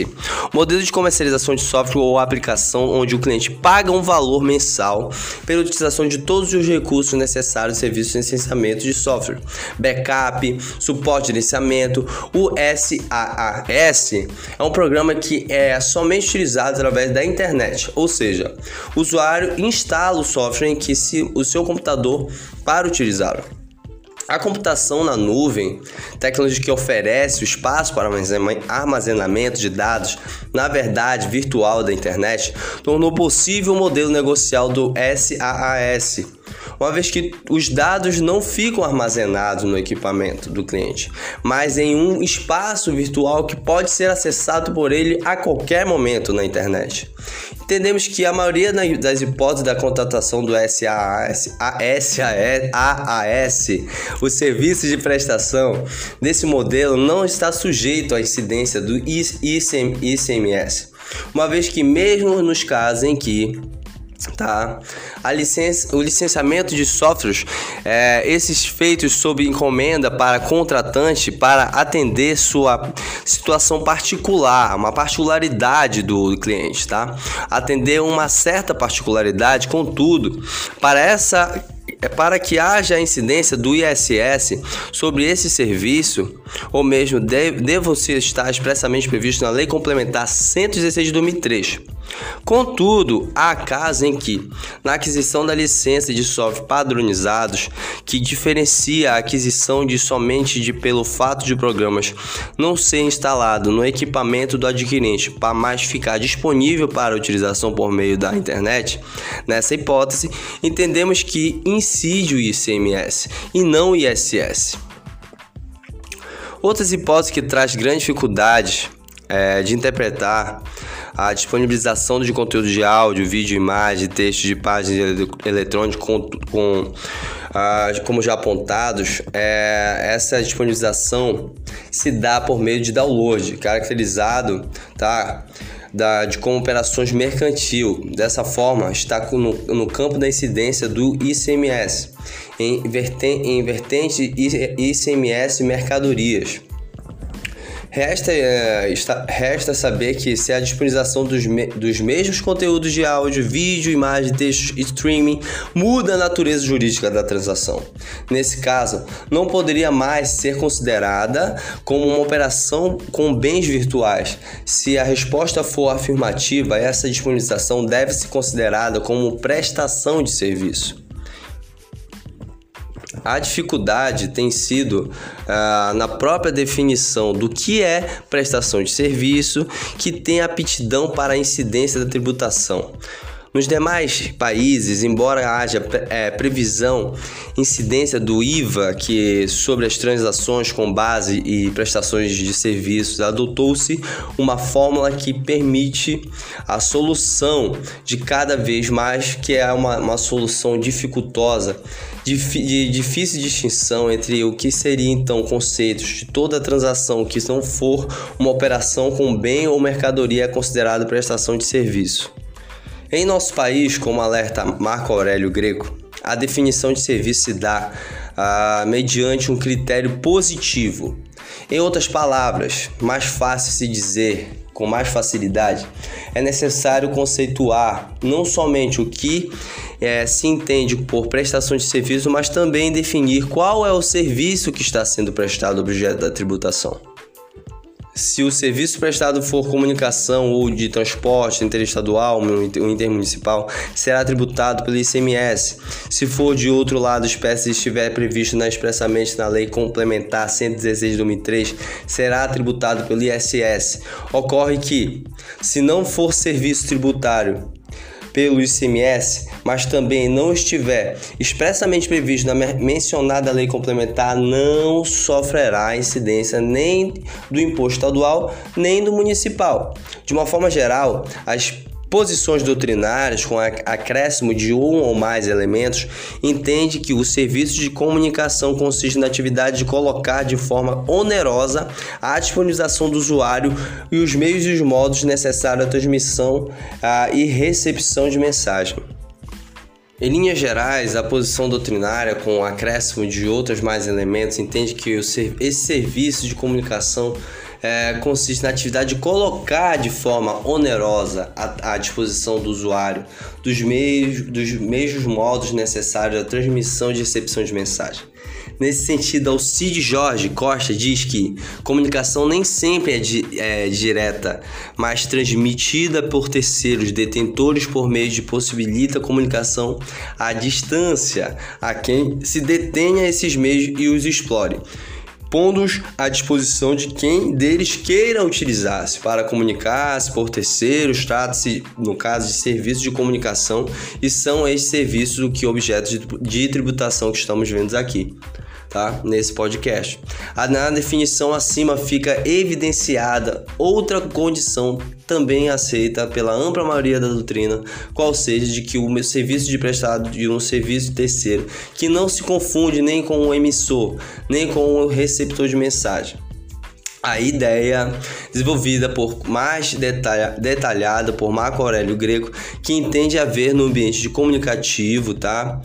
Speaker 1: Modelo de comercialização de software ou aplicação onde o cliente paga um valor mensal pela utilização de todos os recursos necessários de serviço de licenciamento de software, backup, suporte de licenciamento. O SaaS é um programa que é somente utilizado através da internet, ou seja, o usuário instala o software em que se o seu computador para utilizá-lo. A computação na nuvem, tecnologia que oferece o espaço para armazenamento de dados, na verdade virtual da internet, tornou possível o modelo negocial do SaaS, uma vez que os dados não ficam armazenados no equipamento do cliente, mas em um espaço virtual que pode ser acessado por ele a qualquer momento na internet. Entendemos que a maioria das hipóteses da contratação do SaaS, AAS, o serviço de prestação desse modelo não está sujeito à incidência do ICMS, uma vez que mesmo nos casos em que tá? A licença, o licenciamento de softwares, é, esses feitos sob encomenda para contratante para atender sua situação particular, uma particularidade do cliente, tá? Atender uma certa particularidade, contudo, para essa é para que haja incidência do ISS sobre esse serviço, ou mesmo deve, deve estar expressamente previsto na Lei Complementar 116 de 2003. Contudo, há casos em que, na aquisição da licença de software padronizados, que diferencia a aquisição de somente de pelo fato de programas não ser instalado no equipamento do adquirente para mais ficar disponível para utilização por meio da internet, nessa hipótese, entendemos que incide o ICMS e não o ISS. Outras hipóteses que traz grandes dificuldades é, de interpretar a disponibilização de conteúdo de áudio, vídeo, imagem, texto de páginas eletrônicas com, com ah, como já apontados, é, essa disponibilização se dá por meio de download, caracterizado tá, da, de como operações mercantil. Dessa forma, está no, no campo da incidência do ICMS, em, vertente, em vertente ICMS mercadorias. Resta, é, está, resta saber que se a disponibilização dos, me, dos mesmos conteúdos de áudio, vídeo, imagem, texto e streaming muda a natureza jurídica da transação. Nesse caso, não poderia mais ser considerada como uma operação com bens virtuais. Se a resposta for afirmativa, essa disponibilização deve ser considerada como prestação de serviço. A dificuldade tem sido ah, na própria definição do que é prestação de serviço, que tem aptidão para a incidência da tributação. Nos demais países, embora haja é, previsão, incidência do IVA que sobre as transações com base e prestações de serviços, adotou-se uma fórmula que permite a solução de cada vez mais, que é uma, uma solução dificultosa, de, de difícil distinção entre o que seria então conceitos de toda transação que não for uma operação com bem ou mercadoria é considerada prestação de serviço. Em nosso país, como alerta Marco Aurélio Greco, a definição de serviço se dá ah, mediante um critério positivo. Em outras palavras, mais fácil se dizer, com mais facilidade, é necessário conceituar não somente o que é, se entende por prestação de serviço, mas também definir qual é o serviço que está sendo prestado objeto da tributação. Se o serviço prestado for comunicação ou de transporte interestadual ou intermunicipal, será tributado pelo ICMS. Se for de outro lado, espécie estiver previsto na, expressamente na Lei Complementar 116 de 2003, será tributado pelo ISS. Ocorre que, se não for serviço tributário pelo ICMS, mas também não estiver expressamente previsto na mencionada lei complementar, não sofrerá incidência nem do imposto estadual nem do municipal. De uma forma geral, as Posições doutrinárias com acréscimo de um ou mais elementos entende que o serviço de comunicação consiste na atividade de colocar de forma onerosa a disponibilização do usuário e os meios e os modos necessários à transmissão a, e recepção de mensagem. Em linhas gerais, a posição doutrinária, com acréscimo de outros mais elementos, entende que esse serviço de comunicação é, consiste na atividade de colocar de forma onerosa à, à disposição do usuário dos meios, dos mesmos modos necessários à transmissão e recepção de mensagem. Nesse sentido, Alcide Jorge Costa diz que comunicação nem sempre é, di é, direta, mas transmitida por terceiros detentores por meio de possibilita comunicação à distância a quem se detenha esses meios e os explore pondo-os à disposição de quem deles queira utilizar-se para comunicar-se por terceiros, trata-se, no caso, de serviços de comunicação e são esses serviços o que objeto de tributação que estamos vendo aqui tá? Nesse podcast. Na definição acima fica evidenciada outra condição também aceita pela ampla maioria da doutrina, qual seja de que o serviço de prestado de um serviço terceiro, que não se confunde nem com o emissor, nem com o receptor de mensagem. A ideia, desenvolvida por mais detalha, detalhada por Marco Aurélio Greco, que entende haver no ambiente comunicativo, tá?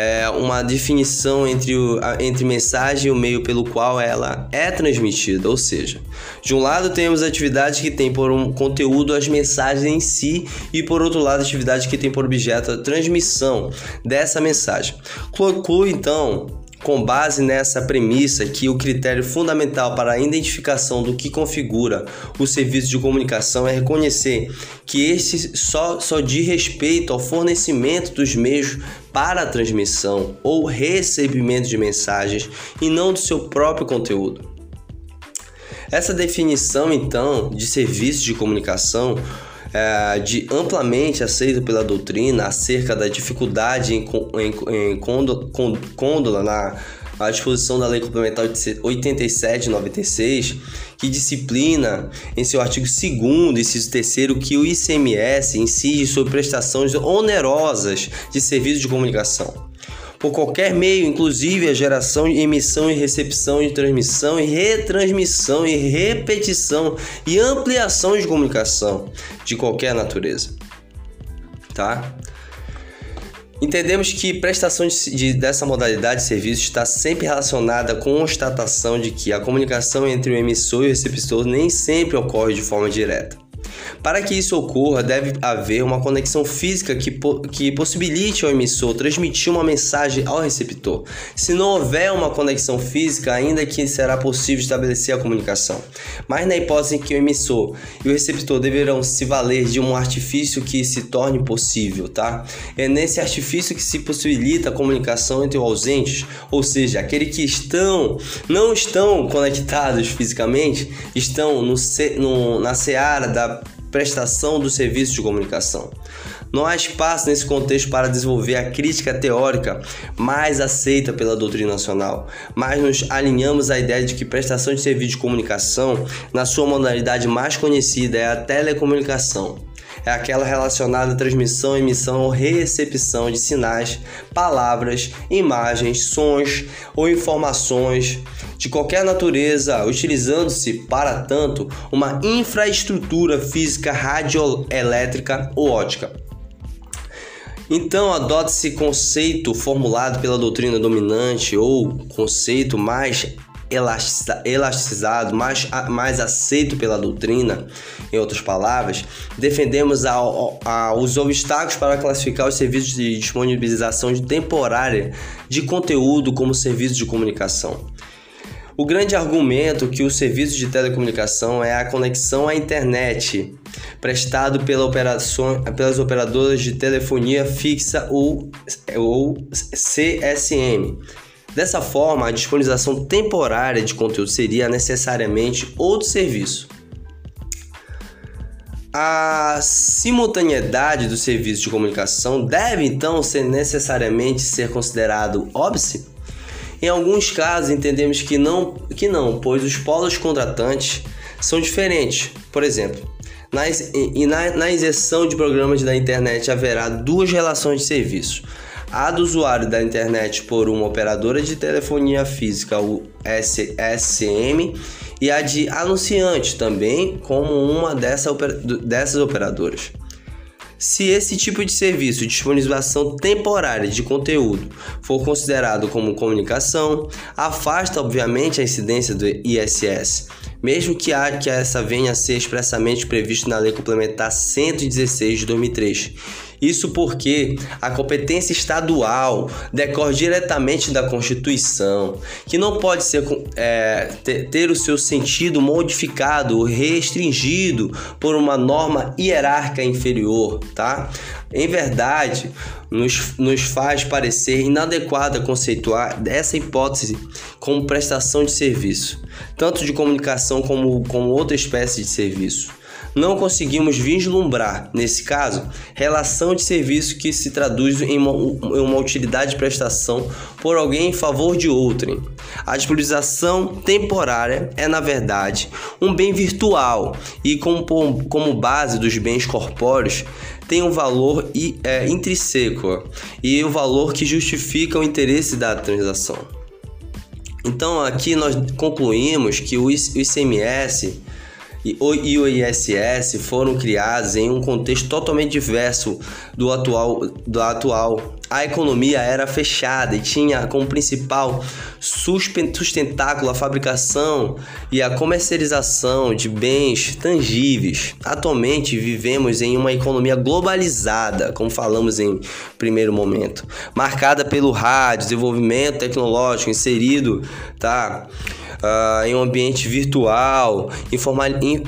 Speaker 1: É uma definição entre, o, entre mensagem e o meio pelo qual ela é transmitida, ou seja, de um lado temos atividades que têm por um conteúdo as mensagens em si e por outro lado atividades que têm por objeto a transmissão dessa mensagem. Conclui então com base nessa premissa que o critério fundamental para a identificação do que configura o serviço de comunicação é reconhecer que este só, só diz respeito ao fornecimento dos meios para a transmissão ou recebimento de mensagens e não do seu próprio conteúdo. Essa definição, então, de serviço de comunicação é, de amplamente aceito pela doutrina acerca da dificuldade em, em, em côndola na à disposição da Lei Complementar 8796, que disciplina em seu artigo 2 inciso 3 que o ICMS incide sobre prestações onerosas de serviços de comunicação por qualquer meio, inclusive a geração, emissão e recepção de transmissão e retransmissão e repetição e ampliação de comunicação de qualquer natureza. Tá? Entendemos que prestação de, de, dessa modalidade de serviço está sempre relacionada com a constatação de que a comunicação entre o emissor e o receptor nem sempre ocorre de forma direta. Para que isso ocorra, deve haver uma conexão física que, po que possibilite ao emissor transmitir uma mensagem ao receptor. Se não houver uma conexão física, ainda que será possível estabelecer a comunicação. Mas na hipótese em que o emissor e o receptor deverão se valer de um artifício que se torne possível, tá? É nesse artifício que se possibilita a comunicação entre os ausentes, ou seja, aqueles que estão, não estão conectados fisicamente, estão no, no na seara da prestação do serviço de comunicação. Não há espaço nesse contexto para desenvolver a crítica teórica mais aceita pela doutrina nacional, mas nos alinhamos à ideia de que prestação de serviço de comunicação, na sua modalidade mais conhecida, é a telecomunicação. É aquela relacionada à transmissão, emissão ou recepção de sinais, palavras, imagens, sons ou informações de qualquer natureza, utilizando-se, para tanto, uma infraestrutura física radioelétrica ou ótica. Então, adota-se conceito formulado pela doutrina dominante ou conceito mais elasticizado, mais, mais aceito pela doutrina, em outras palavras, defendemos a, a, os obstáculos para classificar os serviços de disponibilização temporária de conteúdo como serviço de comunicação. O grande argumento que o serviço de telecomunicação é a conexão à internet prestado pela operação, pelas operadoras de telefonia fixa ou, ou CSM. Dessa forma, a disponibilização temporária de conteúdo seria necessariamente outro serviço. A simultaneidade do serviço de comunicação deve então ser necessariamente ser considerado óbice? Em alguns casos, entendemos que não, que não, pois os polos contratantes são diferentes. Por exemplo, na, e na, na inserção de programas da internet haverá duas relações de serviço. A do usuário da internet por uma operadora de telefonia física, o SSM, e a de anunciante também como uma dessa, dessas operadoras. Se esse tipo de serviço de disponibilização temporária de conteúdo for considerado como comunicação, afasta obviamente a incidência do ISS, mesmo que, a, que essa venha a ser expressamente previsto na Lei Complementar 116 de 2003 isso porque a competência estadual decorre diretamente da Constituição, que não pode ser, é, ter, o seu sentido modificado ou restringido por uma norma hierárquica inferior, tá? Em verdade, nos, nos faz parecer inadequada conceituar essa hipótese como prestação de serviço, tanto de comunicação como, como outra espécie de serviço não conseguimos vislumbrar, nesse caso, relação de serviço que se traduz em uma, uma utilidade de prestação por alguém em favor de outrem. A disponibilização temporária é, na verdade, um bem virtual e, como, como base dos bens corpóreos, tem um valor é, intrínseco e o valor que justifica o interesse da transação. Então, aqui nós concluímos que o ICMS e o ISS foram criados em um contexto totalmente diverso do atual, do atual. A economia era fechada e tinha como principal sustentáculo a fabricação e a comercialização de bens tangíveis. Atualmente vivemos em uma economia globalizada, como falamos em primeiro momento, marcada pelo rádio, desenvolvimento tecnológico inserido, tá? Uh, em um ambiente virtual,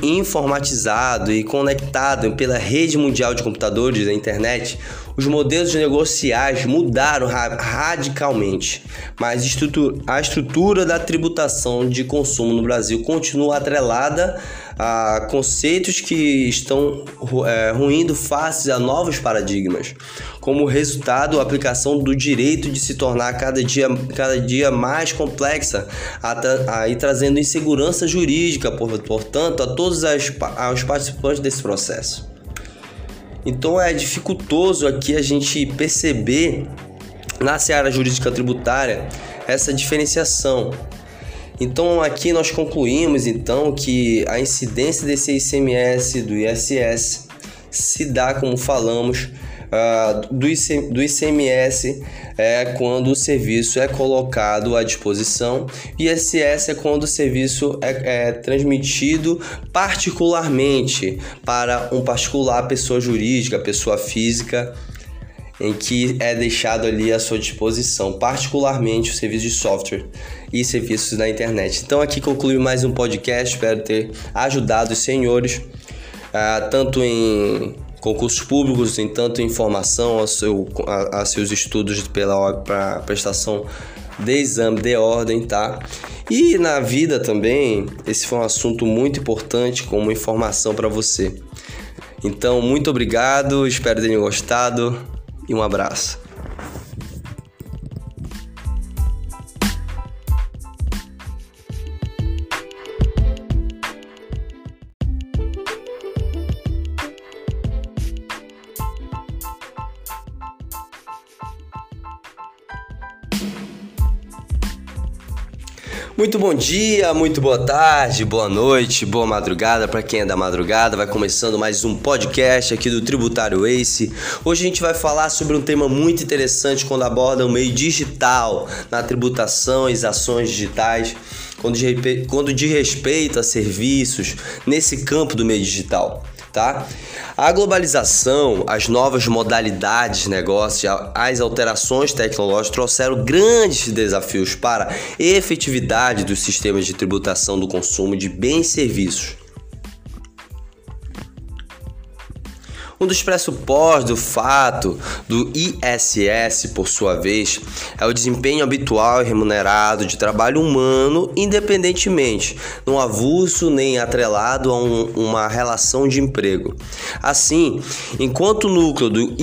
Speaker 1: informatizado e conectado pela rede mundial de computadores da internet, os modelos negociais mudaram radicalmente, mas a estrutura da tributação de consumo no Brasil continua atrelada a conceitos que estão é, ruindo face a novos paradigmas. Como resultado, a aplicação do direito de se tornar cada dia, cada dia mais complexa, aí trazendo insegurança jurídica, portanto, a todos as, os participantes desse processo. Então é dificultoso aqui a gente perceber na seara jurídica tributária essa diferenciação então aqui nós concluímos então que a incidência desse ICMS do ISS se dá, como falamos, uh, do, IC, do ICMS é quando o serviço é colocado à disposição e ISS é quando o serviço é, é transmitido particularmente para um particular, pessoa jurídica, pessoa física em que é deixado ali à sua disposição, particularmente o serviço de software e serviços na internet. Então aqui conclui mais um podcast, espero ter ajudado os senhores, uh, tanto em concursos públicos, em tanto em formação a, seu, a, a seus estudos pela pra prestação de exame de ordem, tá? E na vida também, esse foi um assunto muito importante como informação para você. Então, muito obrigado, espero tenham gostado e um abraço. Muito bom dia, muito boa tarde, boa noite, boa madrugada para quem é da madrugada. Vai começando mais um podcast aqui do Tributário Ace. Hoje a gente vai falar sobre um tema muito interessante quando aborda o meio digital na tributação e ações digitais, quando de, quando de respeito a serviços nesse campo do meio digital tá? A globalização, as novas modalidades de negócio, as alterações tecnológicas trouxeram grandes desafios para a efetividade dos sistemas de tributação do consumo de bens e serviços. Um dos pressupostos do fato do ISS, por sua vez, é o desempenho habitual e remunerado de trabalho humano, independentemente, não avulso nem atrelado a um, uma relação de emprego. Assim, enquanto o núcleo do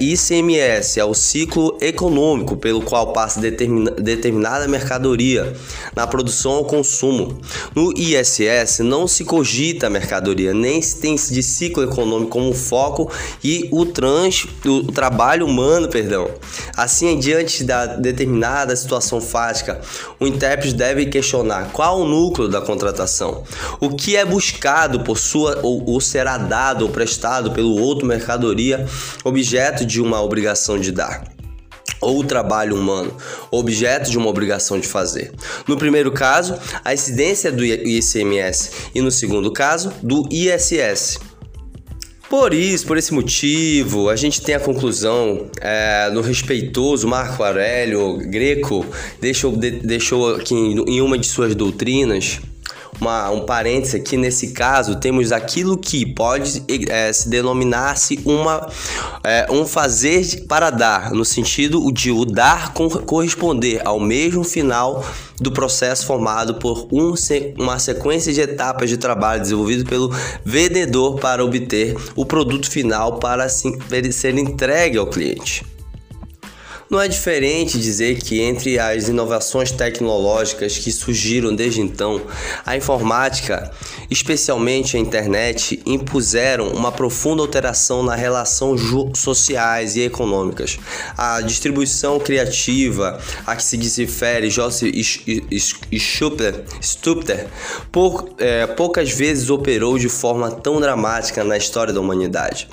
Speaker 1: ICMS é o ciclo econômico pelo qual passa determina, determinada mercadoria na produção ou consumo, no ISS não se cogita a mercadoria, nem se tem de ciclo econômico como foco foco e o trans, o trabalho humano, perdão. Assim, diante da determinada situação fática, o intérprete deve questionar qual o núcleo da contratação, o que é buscado por sua ou, ou será dado ou prestado pelo outro mercadoria, objeto de uma obrigação de dar ou trabalho humano, objeto de uma obrigação de fazer. No primeiro caso, a incidência do ICMS e no segundo caso, do ISS. Por isso, por esse motivo, a gente tem a conclusão é, no respeitoso Marco Aurélio Greco deixou, de, deixou aqui em uma de suas doutrinas uma, um parênteses aqui, nesse caso, temos aquilo que pode é, se denominar-se uma, é, um fazer para dar, no sentido de o dar corresponder ao mesmo final do processo formado por um, uma sequência de etapas de trabalho desenvolvido pelo vendedor para obter o produto final para assim, ser entregue ao cliente. Não é diferente dizer que entre as inovações tecnológicas que surgiram desde então, a informática, especialmente a internet, impuseram uma profunda alteração na relação sociais e econômicas. A distribuição criativa a que se refere Joseph Stupter, é, poucas vezes operou de forma tão dramática na história da humanidade.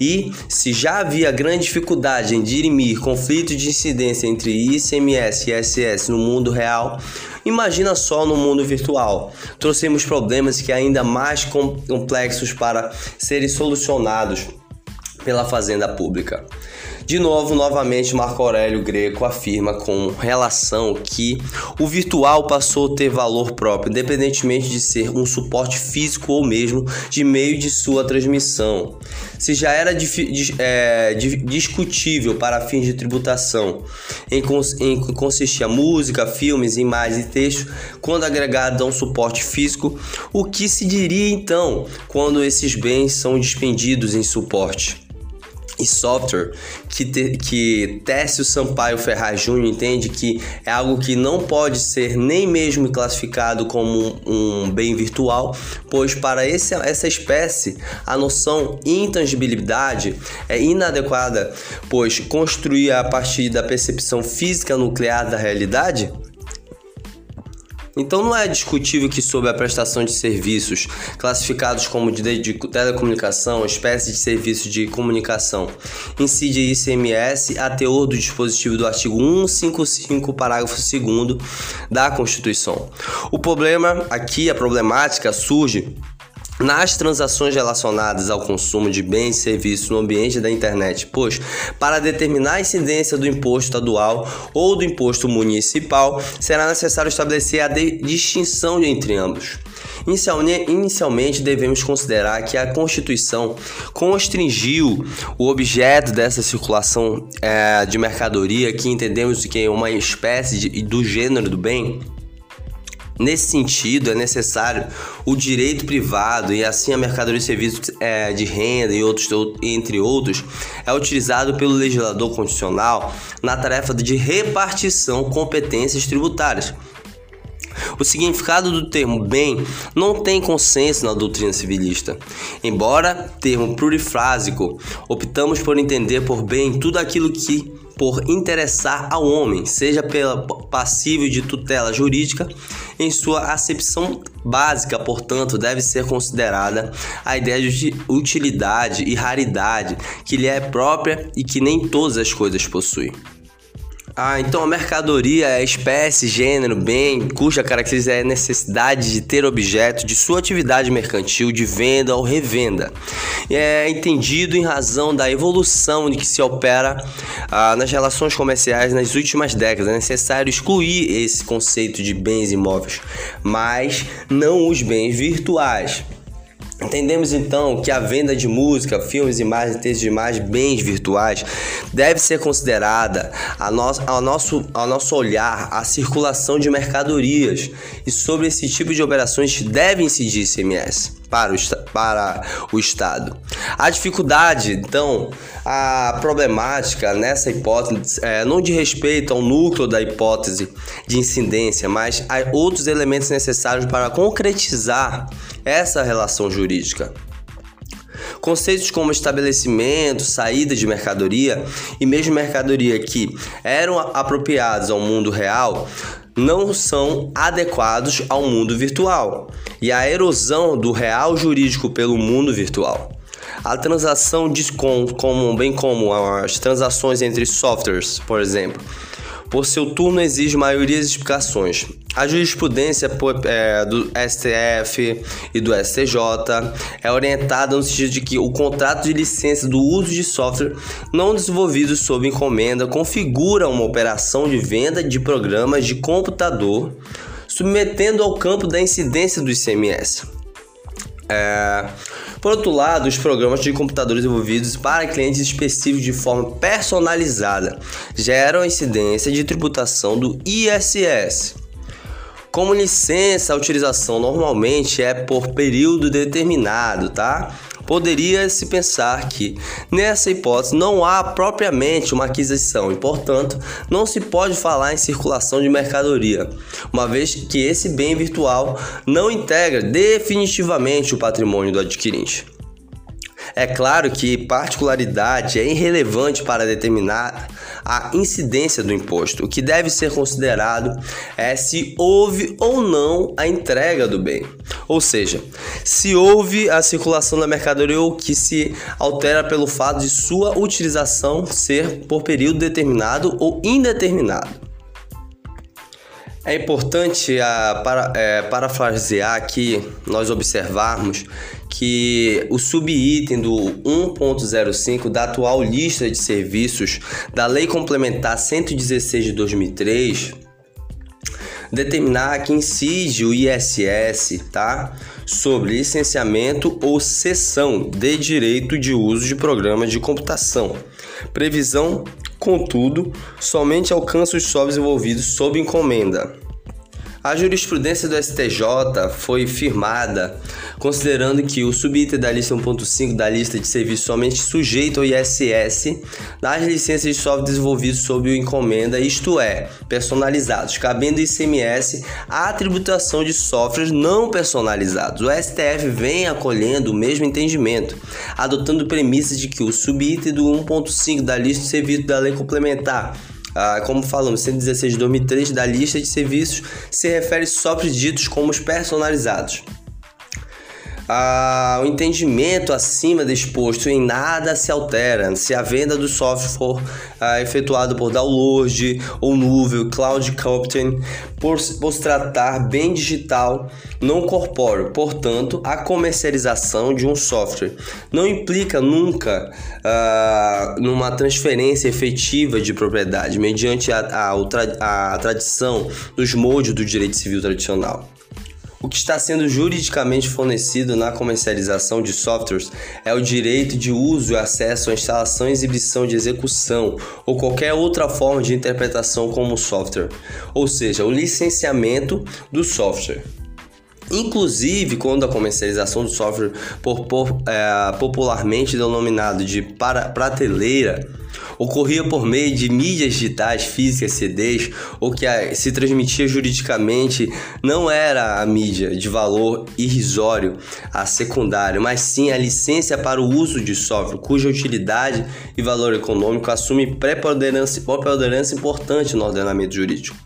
Speaker 1: E se já havia grande dificuldade em dirimir conflitos de incidência entre ICMS e ISS no mundo real, imagina só no mundo virtual. Trouxemos problemas que ainda mais complexos para serem solucionados pela fazenda pública. De novo, novamente, Marco Aurélio Greco afirma com relação que o virtual passou a ter valor próprio, independentemente de ser um suporte físico ou mesmo de meio de sua transmissão. Se já era é, discutível para fins de tributação, em, em que consistia música, filmes, imagens e textos, quando agregados a um suporte físico, o que se diria então quando esses bens são dispendidos em suporte? E software que, te, que Técio Sampaio Ferraz Júnior entende? Que é algo que não pode ser nem mesmo classificado como um, um bem virtual, pois para esse, essa espécie a noção intangibilidade é inadequada, pois construir a partir da percepção física nuclear da realidade então não é discutível que sob a prestação de serviços classificados como de, de telecomunicação, espécie de serviço de comunicação, incide ICMS a teor do dispositivo do artigo 155, parágrafo 2 da Constituição. O problema aqui, a problemática surge nas transações relacionadas ao consumo de bens e serviços no ambiente da internet, pois, para determinar a incidência do imposto estadual ou do imposto municipal, será necessário estabelecer a distinção entre ambos. Inicialmente, devemos considerar que a Constituição constringiu o objeto dessa circulação é, de mercadoria, que entendemos que é uma espécie de, do gênero do bem, Nesse sentido, é necessário o direito privado e assim a mercadoria e serviços é, de renda e outros, entre outros, é utilizado pelo legislador constitucional na tarefa de repartição competências tributárias. O significado do termo bem não tem consenso na doutrina civilista. Embora termo plurifrásico, optamos por entender por bem tudo aquilo que por interessar ao homem, seja pela passível de tutela jurídica, em sua acepção básica, portanto, deve ser considerada a ideia de utilidade e raridade que lhe é própria e que nem todas as coisas possuem. Ah, então a mercadoria é espécie, gênero, bem, cuja característica é a necessidade de ter objeto de sua atividade mercantil de venda ou revenda. É entendido em razão da evolução de que se opera ah, nas relações comerciais nas últimas décadas. É necessário excluir esse conceito de bens imóveis, mas não os bens virtuais. Entendemos então que a venda de música, filmes, imagens, textos de bens virtuais deve ser considerada a ao, nosso, ao nosso olhar a circulação de mercadorias. E sobre esse tipo de operações deve incidir ICMS para o, para o Estado. A dificuldade, então, a problemática nessa hipótese é, não de respeito ao núcleo da hipótese de incidência, mas a outros elementos necessários para concretizar essa relação jurídica. Conceitos como estabelecimento, saída de mercadoria e mesmo mercadoria que eram apropriados ao mundo real não são adequados ao mundo virtual e a erosão do real jurídico pelo mundo virtual. A transação de como, bem como as transações entre softwares, por exemplo, por seu turno exige maioria de explicações. A jurisprudência é, do STF e do STJ é orientada no sentido de que o contrato de licença do uso de software não desenvolvido sob encomenda configura uma operação de venda de programas de computador, submetendo ao campo da incidência do ICMS. É, por outro lado, os programas de computadores desenvolvidos para clientes específicos de forma personalizada geram incidência de tributação do ISS. Como licença, a utilização normalmente é por período determinado, tá? Poderia-se pensar que, nessa hipótese, não há propriamente uma aquisição e, portanto, não se pode falar em circulação de mercadoria, uma vez que esse bem virtual não integra definitivamente o patrimônio do adquirente. É claro que particularidade é irrelevante para determinar a incidência do imposto. O que deve ser considerado é se houve ou não a entrega do bem. Ou seja, se houve a circulação da mercadoria ou que se altera pelo fato de sua utilização ser por período determinado ou indeterminado. É importante a, para, é, parafrasear aqui, nós observarmos que o subitem do 1.05 da atual lista de serviços da Lei Complementar 116 de 2003 determinar que incide o ISS, tá? Sobre licenciamento ou cessão de direito de uso de programas de computação. Previsão Contudo, somente alcança os softwares envolvidos sob encomenda. A jurisprudência do STJ foi firmada considerando que o subitem da lista 1.5 da lista de serviços somente sujeito ao ISS das licenças de software desenvolvidos sob encomenda, isto é, personalizados, cabendo ICMS a tributação de softwares não personalizados. O STF vem acolhendo o mesmo entendimento, adotando premissas de que o subitem do 1.5 da lista de serviços da lei complementar ah, como falamos, 116 de 2003 da lista de serviços se refere softwares ditos como os personalizados. Ah, o entendimento acima disposto em nada se altera se a venda do software for ah, efetuada por download ou nuvem, cloud computing, por, por se tratar bem digital, não corpóreo. Portanto, a comercialização de um software não implica nunca ah, numa transferência efetiva de propriedade mediante a, a, a tradição dos moldes do direito civil tradicional. O que está sendo juridicamente fornecido na comercialização de softwares é o direito de uso e acesso à instalação, exibição de execução ou qualquer outra forma de interpretação como software, ou seja, o licenciamento do software. Inclusive, quando a comercialização do software, por, por é, popularmente denominado de para, prateleira, ocorria por meio de mídias digitais físicas, CDs, ou que se transmitia juridicamente não era a mídia de valor irrisório, a secundário, mas sim a licença para o uso de software, cuja utilidade e valor econômico assume preponderância, preponderância importante no ordenamento jurídico.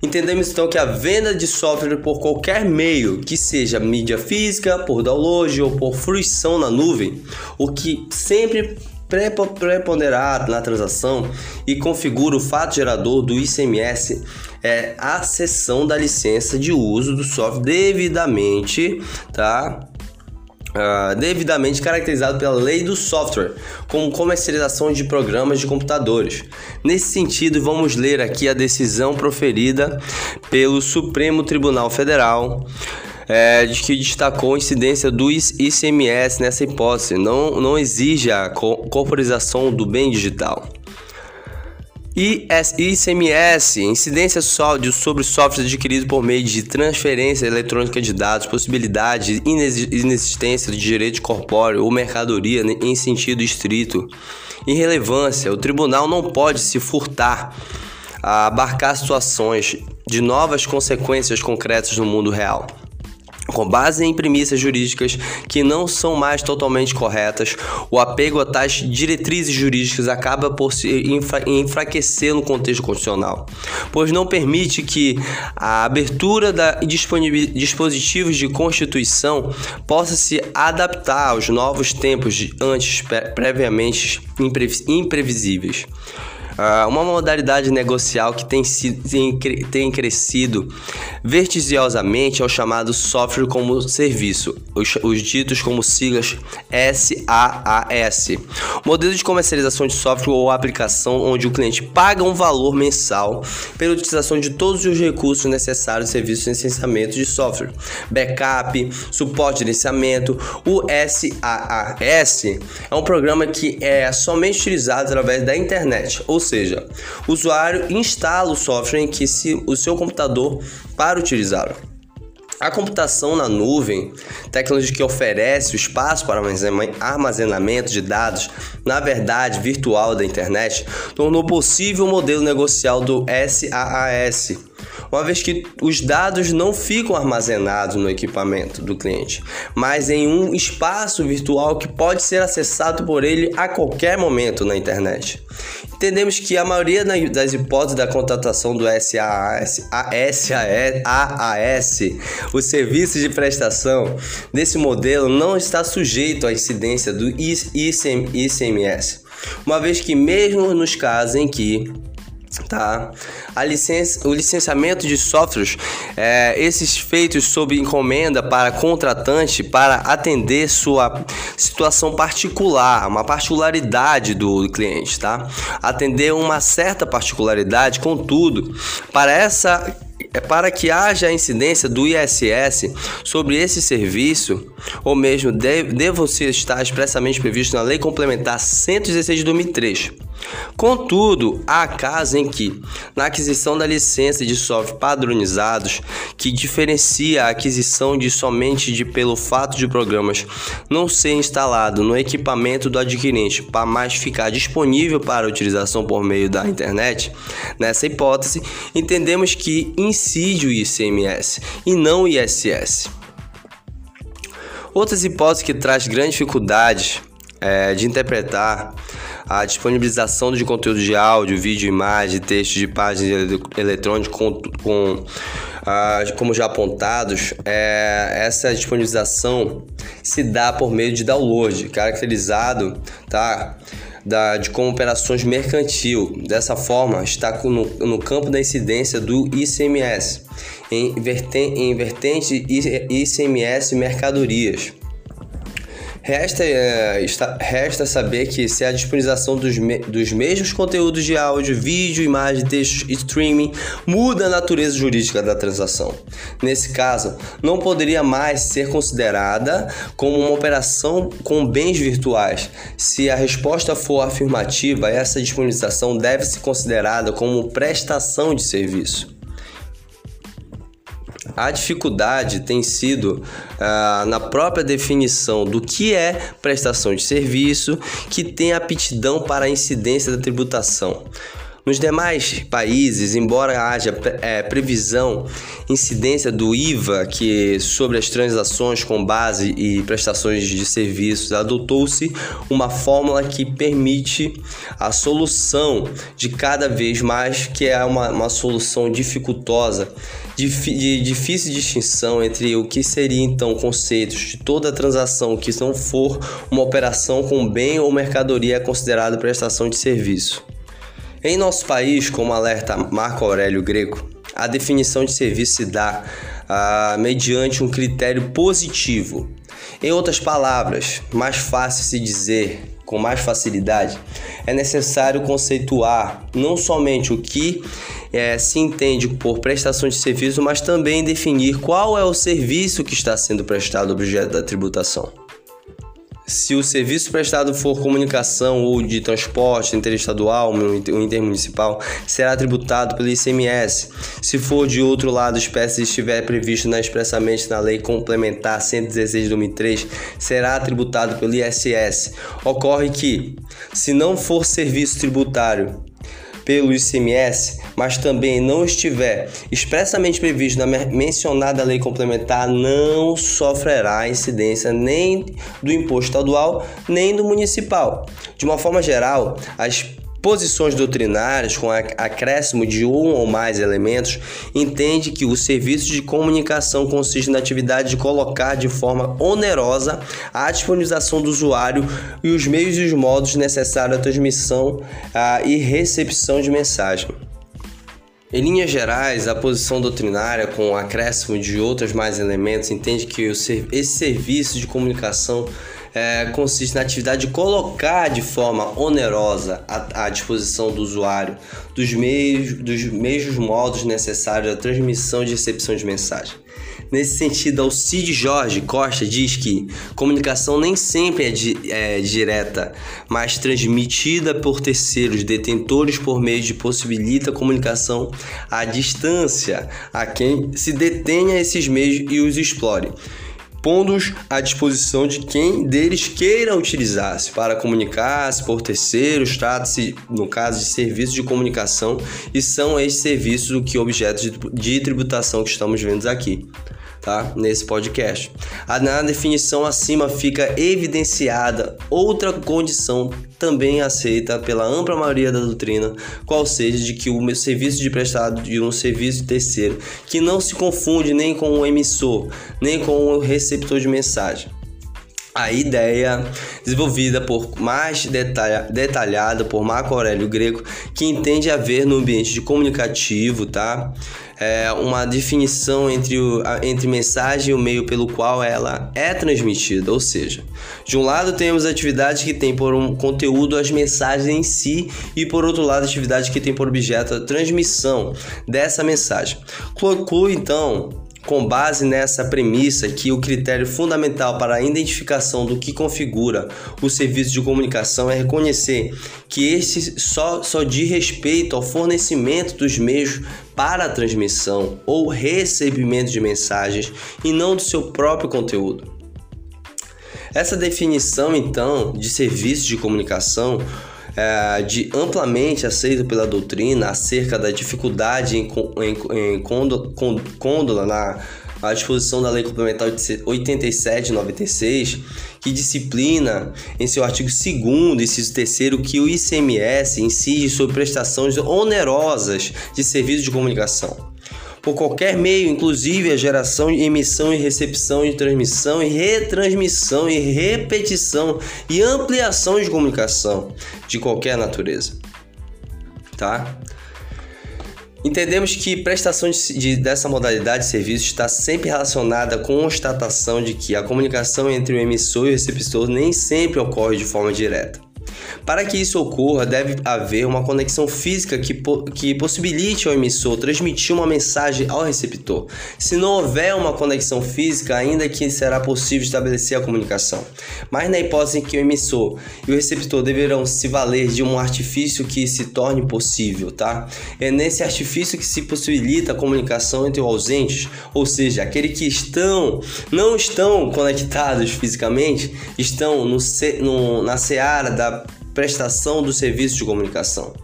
Speaker 1: Entendemos então que a venda de software por qualquer meio, que seja mídia física, por download ou por fruição na nuvem, o que sempre preponderar na transação e configura o fato gerador do ICMS é a cessão da licença de uso do software devidamente, tá? Uh, devidamente caracterizado pela lei do software, como comercialização de programas de computadores. Nesse sentido, vamos ler aqui a decisão proferida pelo Supremo Tribunal Federal. É, de que destacou a incidência do ICMS nessa hipótese, não, não exige a corporização do bem digital. ICMS, incidência sobre softwares adquiridos por meio de transferência eletrônica de dados, possibilidade de inexistência de direito corpóreo ou mercadoria em sentido estrito. Irrelevância, o tribunal não pode se furtar a abarcar situações de novas consequências concretas no mundo real. Com base em premissas jurídicas que não são mais totalmente corretas, o apego a tais diretrizes jurídicas acaba por se enfraquecer no contexto constitucional, pois não permite que a abertura de dispositivos de constituição possa se adaptar aos novos tempos antes previamente imprevisíveis. Uh, uma modalidade negocial que tem, tem, tem crescido vertiginosamente é o chamado software como serviço, os, os ditos como siglas SaaS. Modelo de comercialização de software ou aplicação onde o cliente paga um valor mensal pela utilização de todos os recursos necessários ao serviço de licenciamento de software, backup, suporte de licenciamento. O SaaS é um programa que é somente utilizado através da internet, ou seja, o usuário instala o software em que se, o seu computador para utilizá-lo. A computação na nuvem, tecnologia que oferece o espaço para armazenamento de dados, na verdade virtual da internet, tornou possível o modelo negocial do SaaS, uma vez que os dados não ficam armazenados no equipamento do cliente, mas em um espaço virtual que pode ser acessado por ele a qualquer momento na internet. Entendemos que a maioria das hipóteses da contratação do SaaS, AAS, os serviços de prestação desse modelo não está sujeito à incidência do ICMS, uma vez que mesmo nos casos em que Tá? A licença, o licenciamento de softwares, é, esses feitos sob encomenda para contratante para atender sua situação particular, uma particularidade do cliente, tá? Atender uma certa particularidade, contudo, para essa é para que haja incidência do ISS sobre esse serviço, ou mesmo deva estar expressamente previsto na Lei Complementar 116 de 2003. Contudo, há casos em que, na aquisição da licença de software padronizados, que diferencia a aquisição de somente de pelo fato de programas não ser instalado no equipamento do adquirente para mais ficar disponível para utilização por meio da internet, nessa hipótese, entendemos que incide o ICMS e não o ISS. Outras hipóteses que traz grandes dificuldades é, de interpretar a disponibilização de conteúdo de áudio, vídeo, imagem, texto de páginas eletrônicas com, com ah, como já apontados, é, essa disponibilização se dá por meio de download, caracterizado tá, da, de como operações mercantil. Dessa forma, está no, no campo da incidência do ICMS, em, vertente, em vertente ICMS mercadorias. Resta, é, está, resta saber que se a disponibilização dos, me, dos mesmos conteúdos de áudio, vídeo, imagem, texto e streaming muda a natureza jurídica da transação. Nesse caso, não poderia mais ser considerada como uma operação com bens virtuais. Se a resposta for afirmativa, essa disponibilização deve ser considerada como prestação de serviço. A dificuldade tem sido ah, na própria definição do que é prestação de serviço, que tem aptidão para a incidência da tributação. Nos demais países, embora haja é, previsão, incidência do IVA que sobre as transações com base e prestações de serviços, adotou-se uma fórmula que permite a solução de cada vez mais, que é uma, uma solução dificultosa, de, difícil distinção entre o que seria então conceitos de toda transação que não for uma operação com bem ou mercadoria é considerada prestação de serviço. Em nosso país, como alerta Marco Aurélio Greco, a definição de serviço se dá ah, mediante um critério positivo. Em outras palavras, mais fácil se dizer, com mais facilidade, é necessário conceituar não somente o que é, se entende por prestação de serviço, mas também definir qual é o serviço que está sendo prestado objeto da tributação. Se o serviço prestado for comunicação ou de transporte interestadual ou intermunicipal, será tributado pelo ICMS. Se for de outro lado, espécie estiver previsto na, expressamente na Lei Complementar 116 de 2003, será tributado pelo ISS. Ocorre que, se não for serviço tributário pelo ICMS, mas também não estiver expressamente previsto na mencionada lei complementar, não sofrerá incidência nem do imposto estadual nem do municipal. De uma forma geral, as Posições doutrinárias com acréscimo de um ou mais elementos entende que o serviço de comunicação consiste na atividade de colocar de forma onerosa a disponibilização do usuário e os meios e os modos necessários à transmissão a, e recepção de mensagem. Em linhas gerais, a posição doutrinária, com o acréscimo de outros mais elementos, entende que esse serviço de comunicação é, consiste na atividade de colocar de forma onerosa à, disposição do usuário dos meios, dos mesmos modos necessários à transmissão e recepção de mensagem. Nesse sentido, Alcide Jorge Costa diz que comunicação nem sempre é, di é, direta, mas transmitida por terceiros detentores por meio de possibilita comunicação à distância a quem se detenha esses meios e os explore pondo-os à disposição de quem deles queira utilizar-se para comunicar-se por terceiros, trata-se, no caso, de serviços de comunicação e são esses serviços o que objetos de, de tributação que estamos vendo aqui tá? Nesse podcast. Na definição acima fica evidenciada outra condição também aceita pela ampla maioria da doutrina, qual seja de que o serviço de prestado de um serviço terceiro, que não se confunde nem com o emissor, nem com o receptor de mensagem. a ideia desenvolvida por mais detalha, detalhada por Marco Aurélio Greco, que entende haver no ambiente comunicativo, tá? É uma definição entre, o, entre mensagem e o meio pelo qual ela é transmitida, ou seja, de um lado temos atividades que têm por um conteúdo as mensagens em si e por outro lado atividades que têm por objeto a transmissão dessa mensagem. Conclui então com base nessa premissa que o critério fundamental para a identificação do que configura o serviço de comunicação é reconhecer que este só, só diz respeito ao fornecimento dos meios para a transmissão ou recebimento de mensagens e não do seu próprio conteúdo. Essa definição, então, de serviço de comunicação é, de amplamente aceito pela doutrina acerca da dificuldade em, em, em na disposição da Lei Complementar 8796, que disciplina em seu artigo 2 inciso 3 que o ICMS incide sobre prestações onerosas de serviços de comunicação por qualquer meio, inclusive a geração, emissão e recepção de transmissão e retransmissão e repetição e ampliação de comunicação de qualquer natureza. Tá? Entendemos que prestação de, de, dessa modalidade de serviço está sempre relacionada com a constatação de que a comunicação entre o emissor e o receptor nem sempre ocorre de forma direta. Para que isso ocorra, deve haver uma conexão física que, po que possibilite ao emissor transmitir uma mensagem ao receptor. Se não houver uma conexão física, ainda que será possível estabelecer a comunicação. Mas na hipótese em que o emissor e o receptor deverão se valer de um artifício que se torne possível, tá? É nesse artifício que se possibilita a comunicação entre os ausentes, ou seja, aqueles que estão, não estão conectados fisicamente, estão no, no na seara da prestação do serviço de comunicação.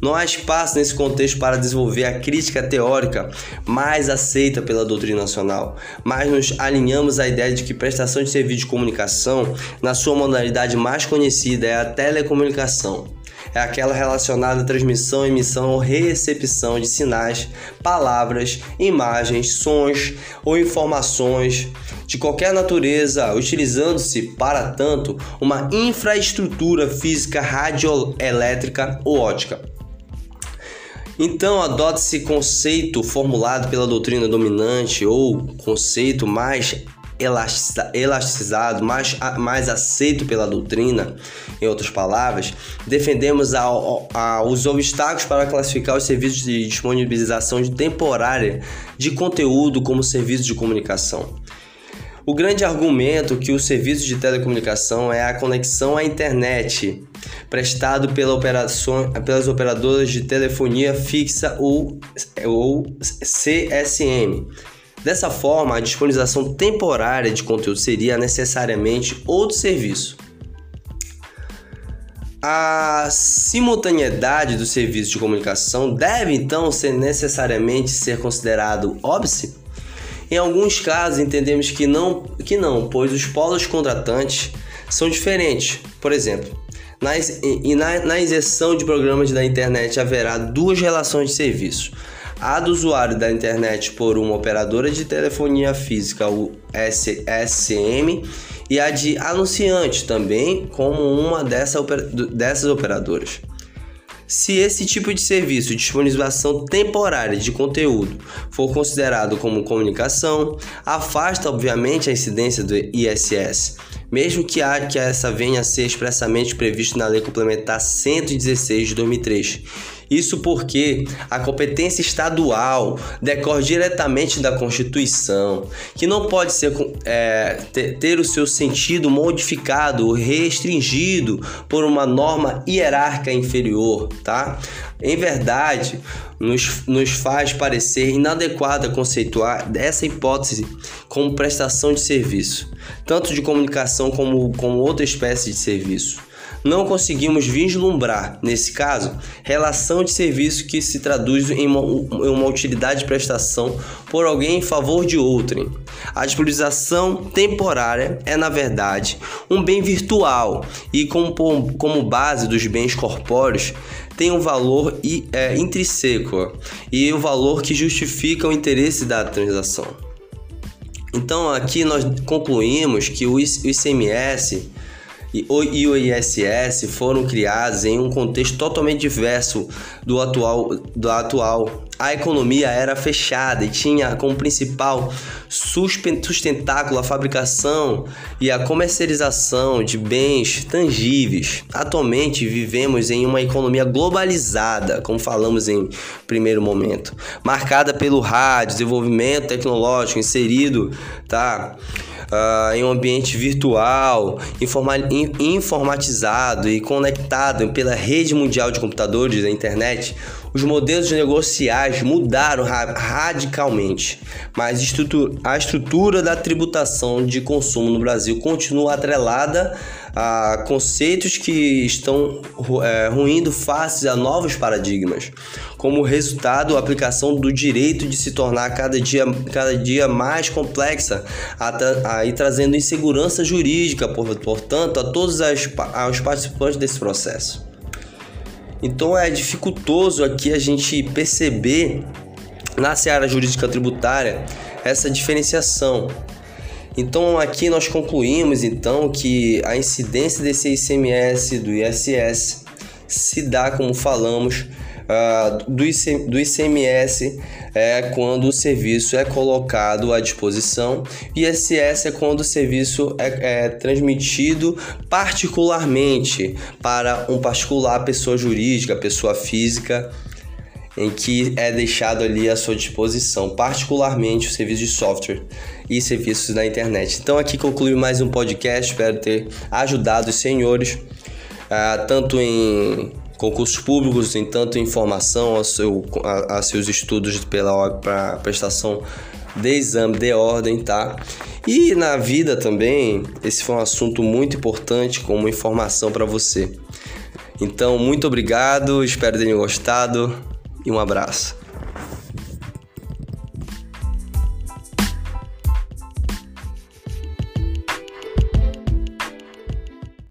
Speaker 1: Não há espaço nesse contexto para desenvolver a crítica teórica mais aceita pela doutrina nacional, mas nos alinhamos à ideia de que prestação de serviço de comunicação, na sua modalidade mais conhecida, é a telecomunicação é aquela relacionada à transmissão, emissão ou recepção de sinais, palavras, imagens, sons ou informações de qualquer natureza, utilizando-se, para tanto, uma infraestrutura física radioelétrica ou ótica. Então, adota-se conceito formulado pela doutrina dominante ou conceito mais elasticizado, mais, mais aceito pela doutrina, em outras palavras, defendemos a, a, os obstáculos para classificar os serviços de disponibilização de temporária de conteúdo como serviço de comunicação. O grande argumento que o serviço de telecomunicação é a conexão à internet prestado pela operação, pelas operadoras de telefonia fixa ou, ou CSM. Dessa forma, a disponibilização temporária de conteúdo seria necessariamente outro serviço. A simultaneidade do serviço de comunicação deve então ser necessariamente ser considerado óbice? Em alguns casos, entendemos que não, que não, pois os polos contratantes são diferentes. Por exemplo, na, na, na inserção de programas da internet haverá duas relações de serviço. A do usuário da internet por uma operadora de telefonia física, o SSM, e a de anunciante também como uma dessa, dessas operadoras. Se esse tipo de serviço de disponibilização temporária de conteúdo for considerado como comunicação, afasta obviamente a incidência do ISS, mesmo que, a, que essa venha a ser expressamente previsto na Lei Complementar 116 de 2003 isso porque a competência estadual decorre diretamente da Constituição, que não pode ser, é, ter, o seu sentido modificado, restringido por uma norma hierárquica inferior, tá? Em verdade, nos, nos faz parecer inadequada conceituar essa hipótese como prestação de serviço, tanto de comunicação como, como outra espécie de serviço não conseguimos vislumbrar, nesse caso, relação de serviço que se traduz em uma, uma utilidade de prestação por alguém em favor de outrem. A disponibilização temporária é, na verdade, um bem virtual e, como, como base dos bens corpóreos, tem um valor é, intrínseco e o um valor que justifica o interesse da transação. Então aqui nós concluímos que o ICMS e o ISS foram criados em um contexto totalmente diverso do atual, do atual. A economia era fechada e tinha como principal sustentáculo a fabricação e a comercialização de bens tangíveis. Atualmente vivemos em uma economia globalizada, como falamos em primeiro momento, marcada pelo rádio, desenvolvimento tecnológico inserido, tá? Uh, em um ambiente virtual, informa informatizado e conectado pela rede mundial de computadores da internet, os modelos negociais mudaram ra radicalmente, mas a estrutura da tributação de consumo no Brasil continua atrelada a conceitos que estão é, ruindo face a novos paradigmas. Como resultado, a aplicação do direito de se tornar cada dia, cada dia mais complexa, aí trazendo insegurança jurídica, portanto, a todos as, os participantes desse processo. Então é dificultoso aqui a gente perceber na seara jurídica tributária essa diferenciação. Então aqui nós concluímos então que a incidência desse ICMS do ISS se dá, como falamos, uh, do, IC, do ICMS é quando o serviço é colocado à disposição. E ISS é quando o serviço é, é transmitido particularmente para um particular, pessoa jurídica, pessoa física, em que é deixado ali à sua disposição, particularmente o serviço de software e serviços da internet. Então aqui concluí mais um podcast, espero ter ajudado os senhores, uh, tanto em concursos públicos, em tanto em formação a, seu, a, a seus estudos pela para prestação de exame de ordem, tá? E na vida também, esse foi um assunto muito importante como informação para você. Então, muito obrigado, espero tenham gostado e um abraço.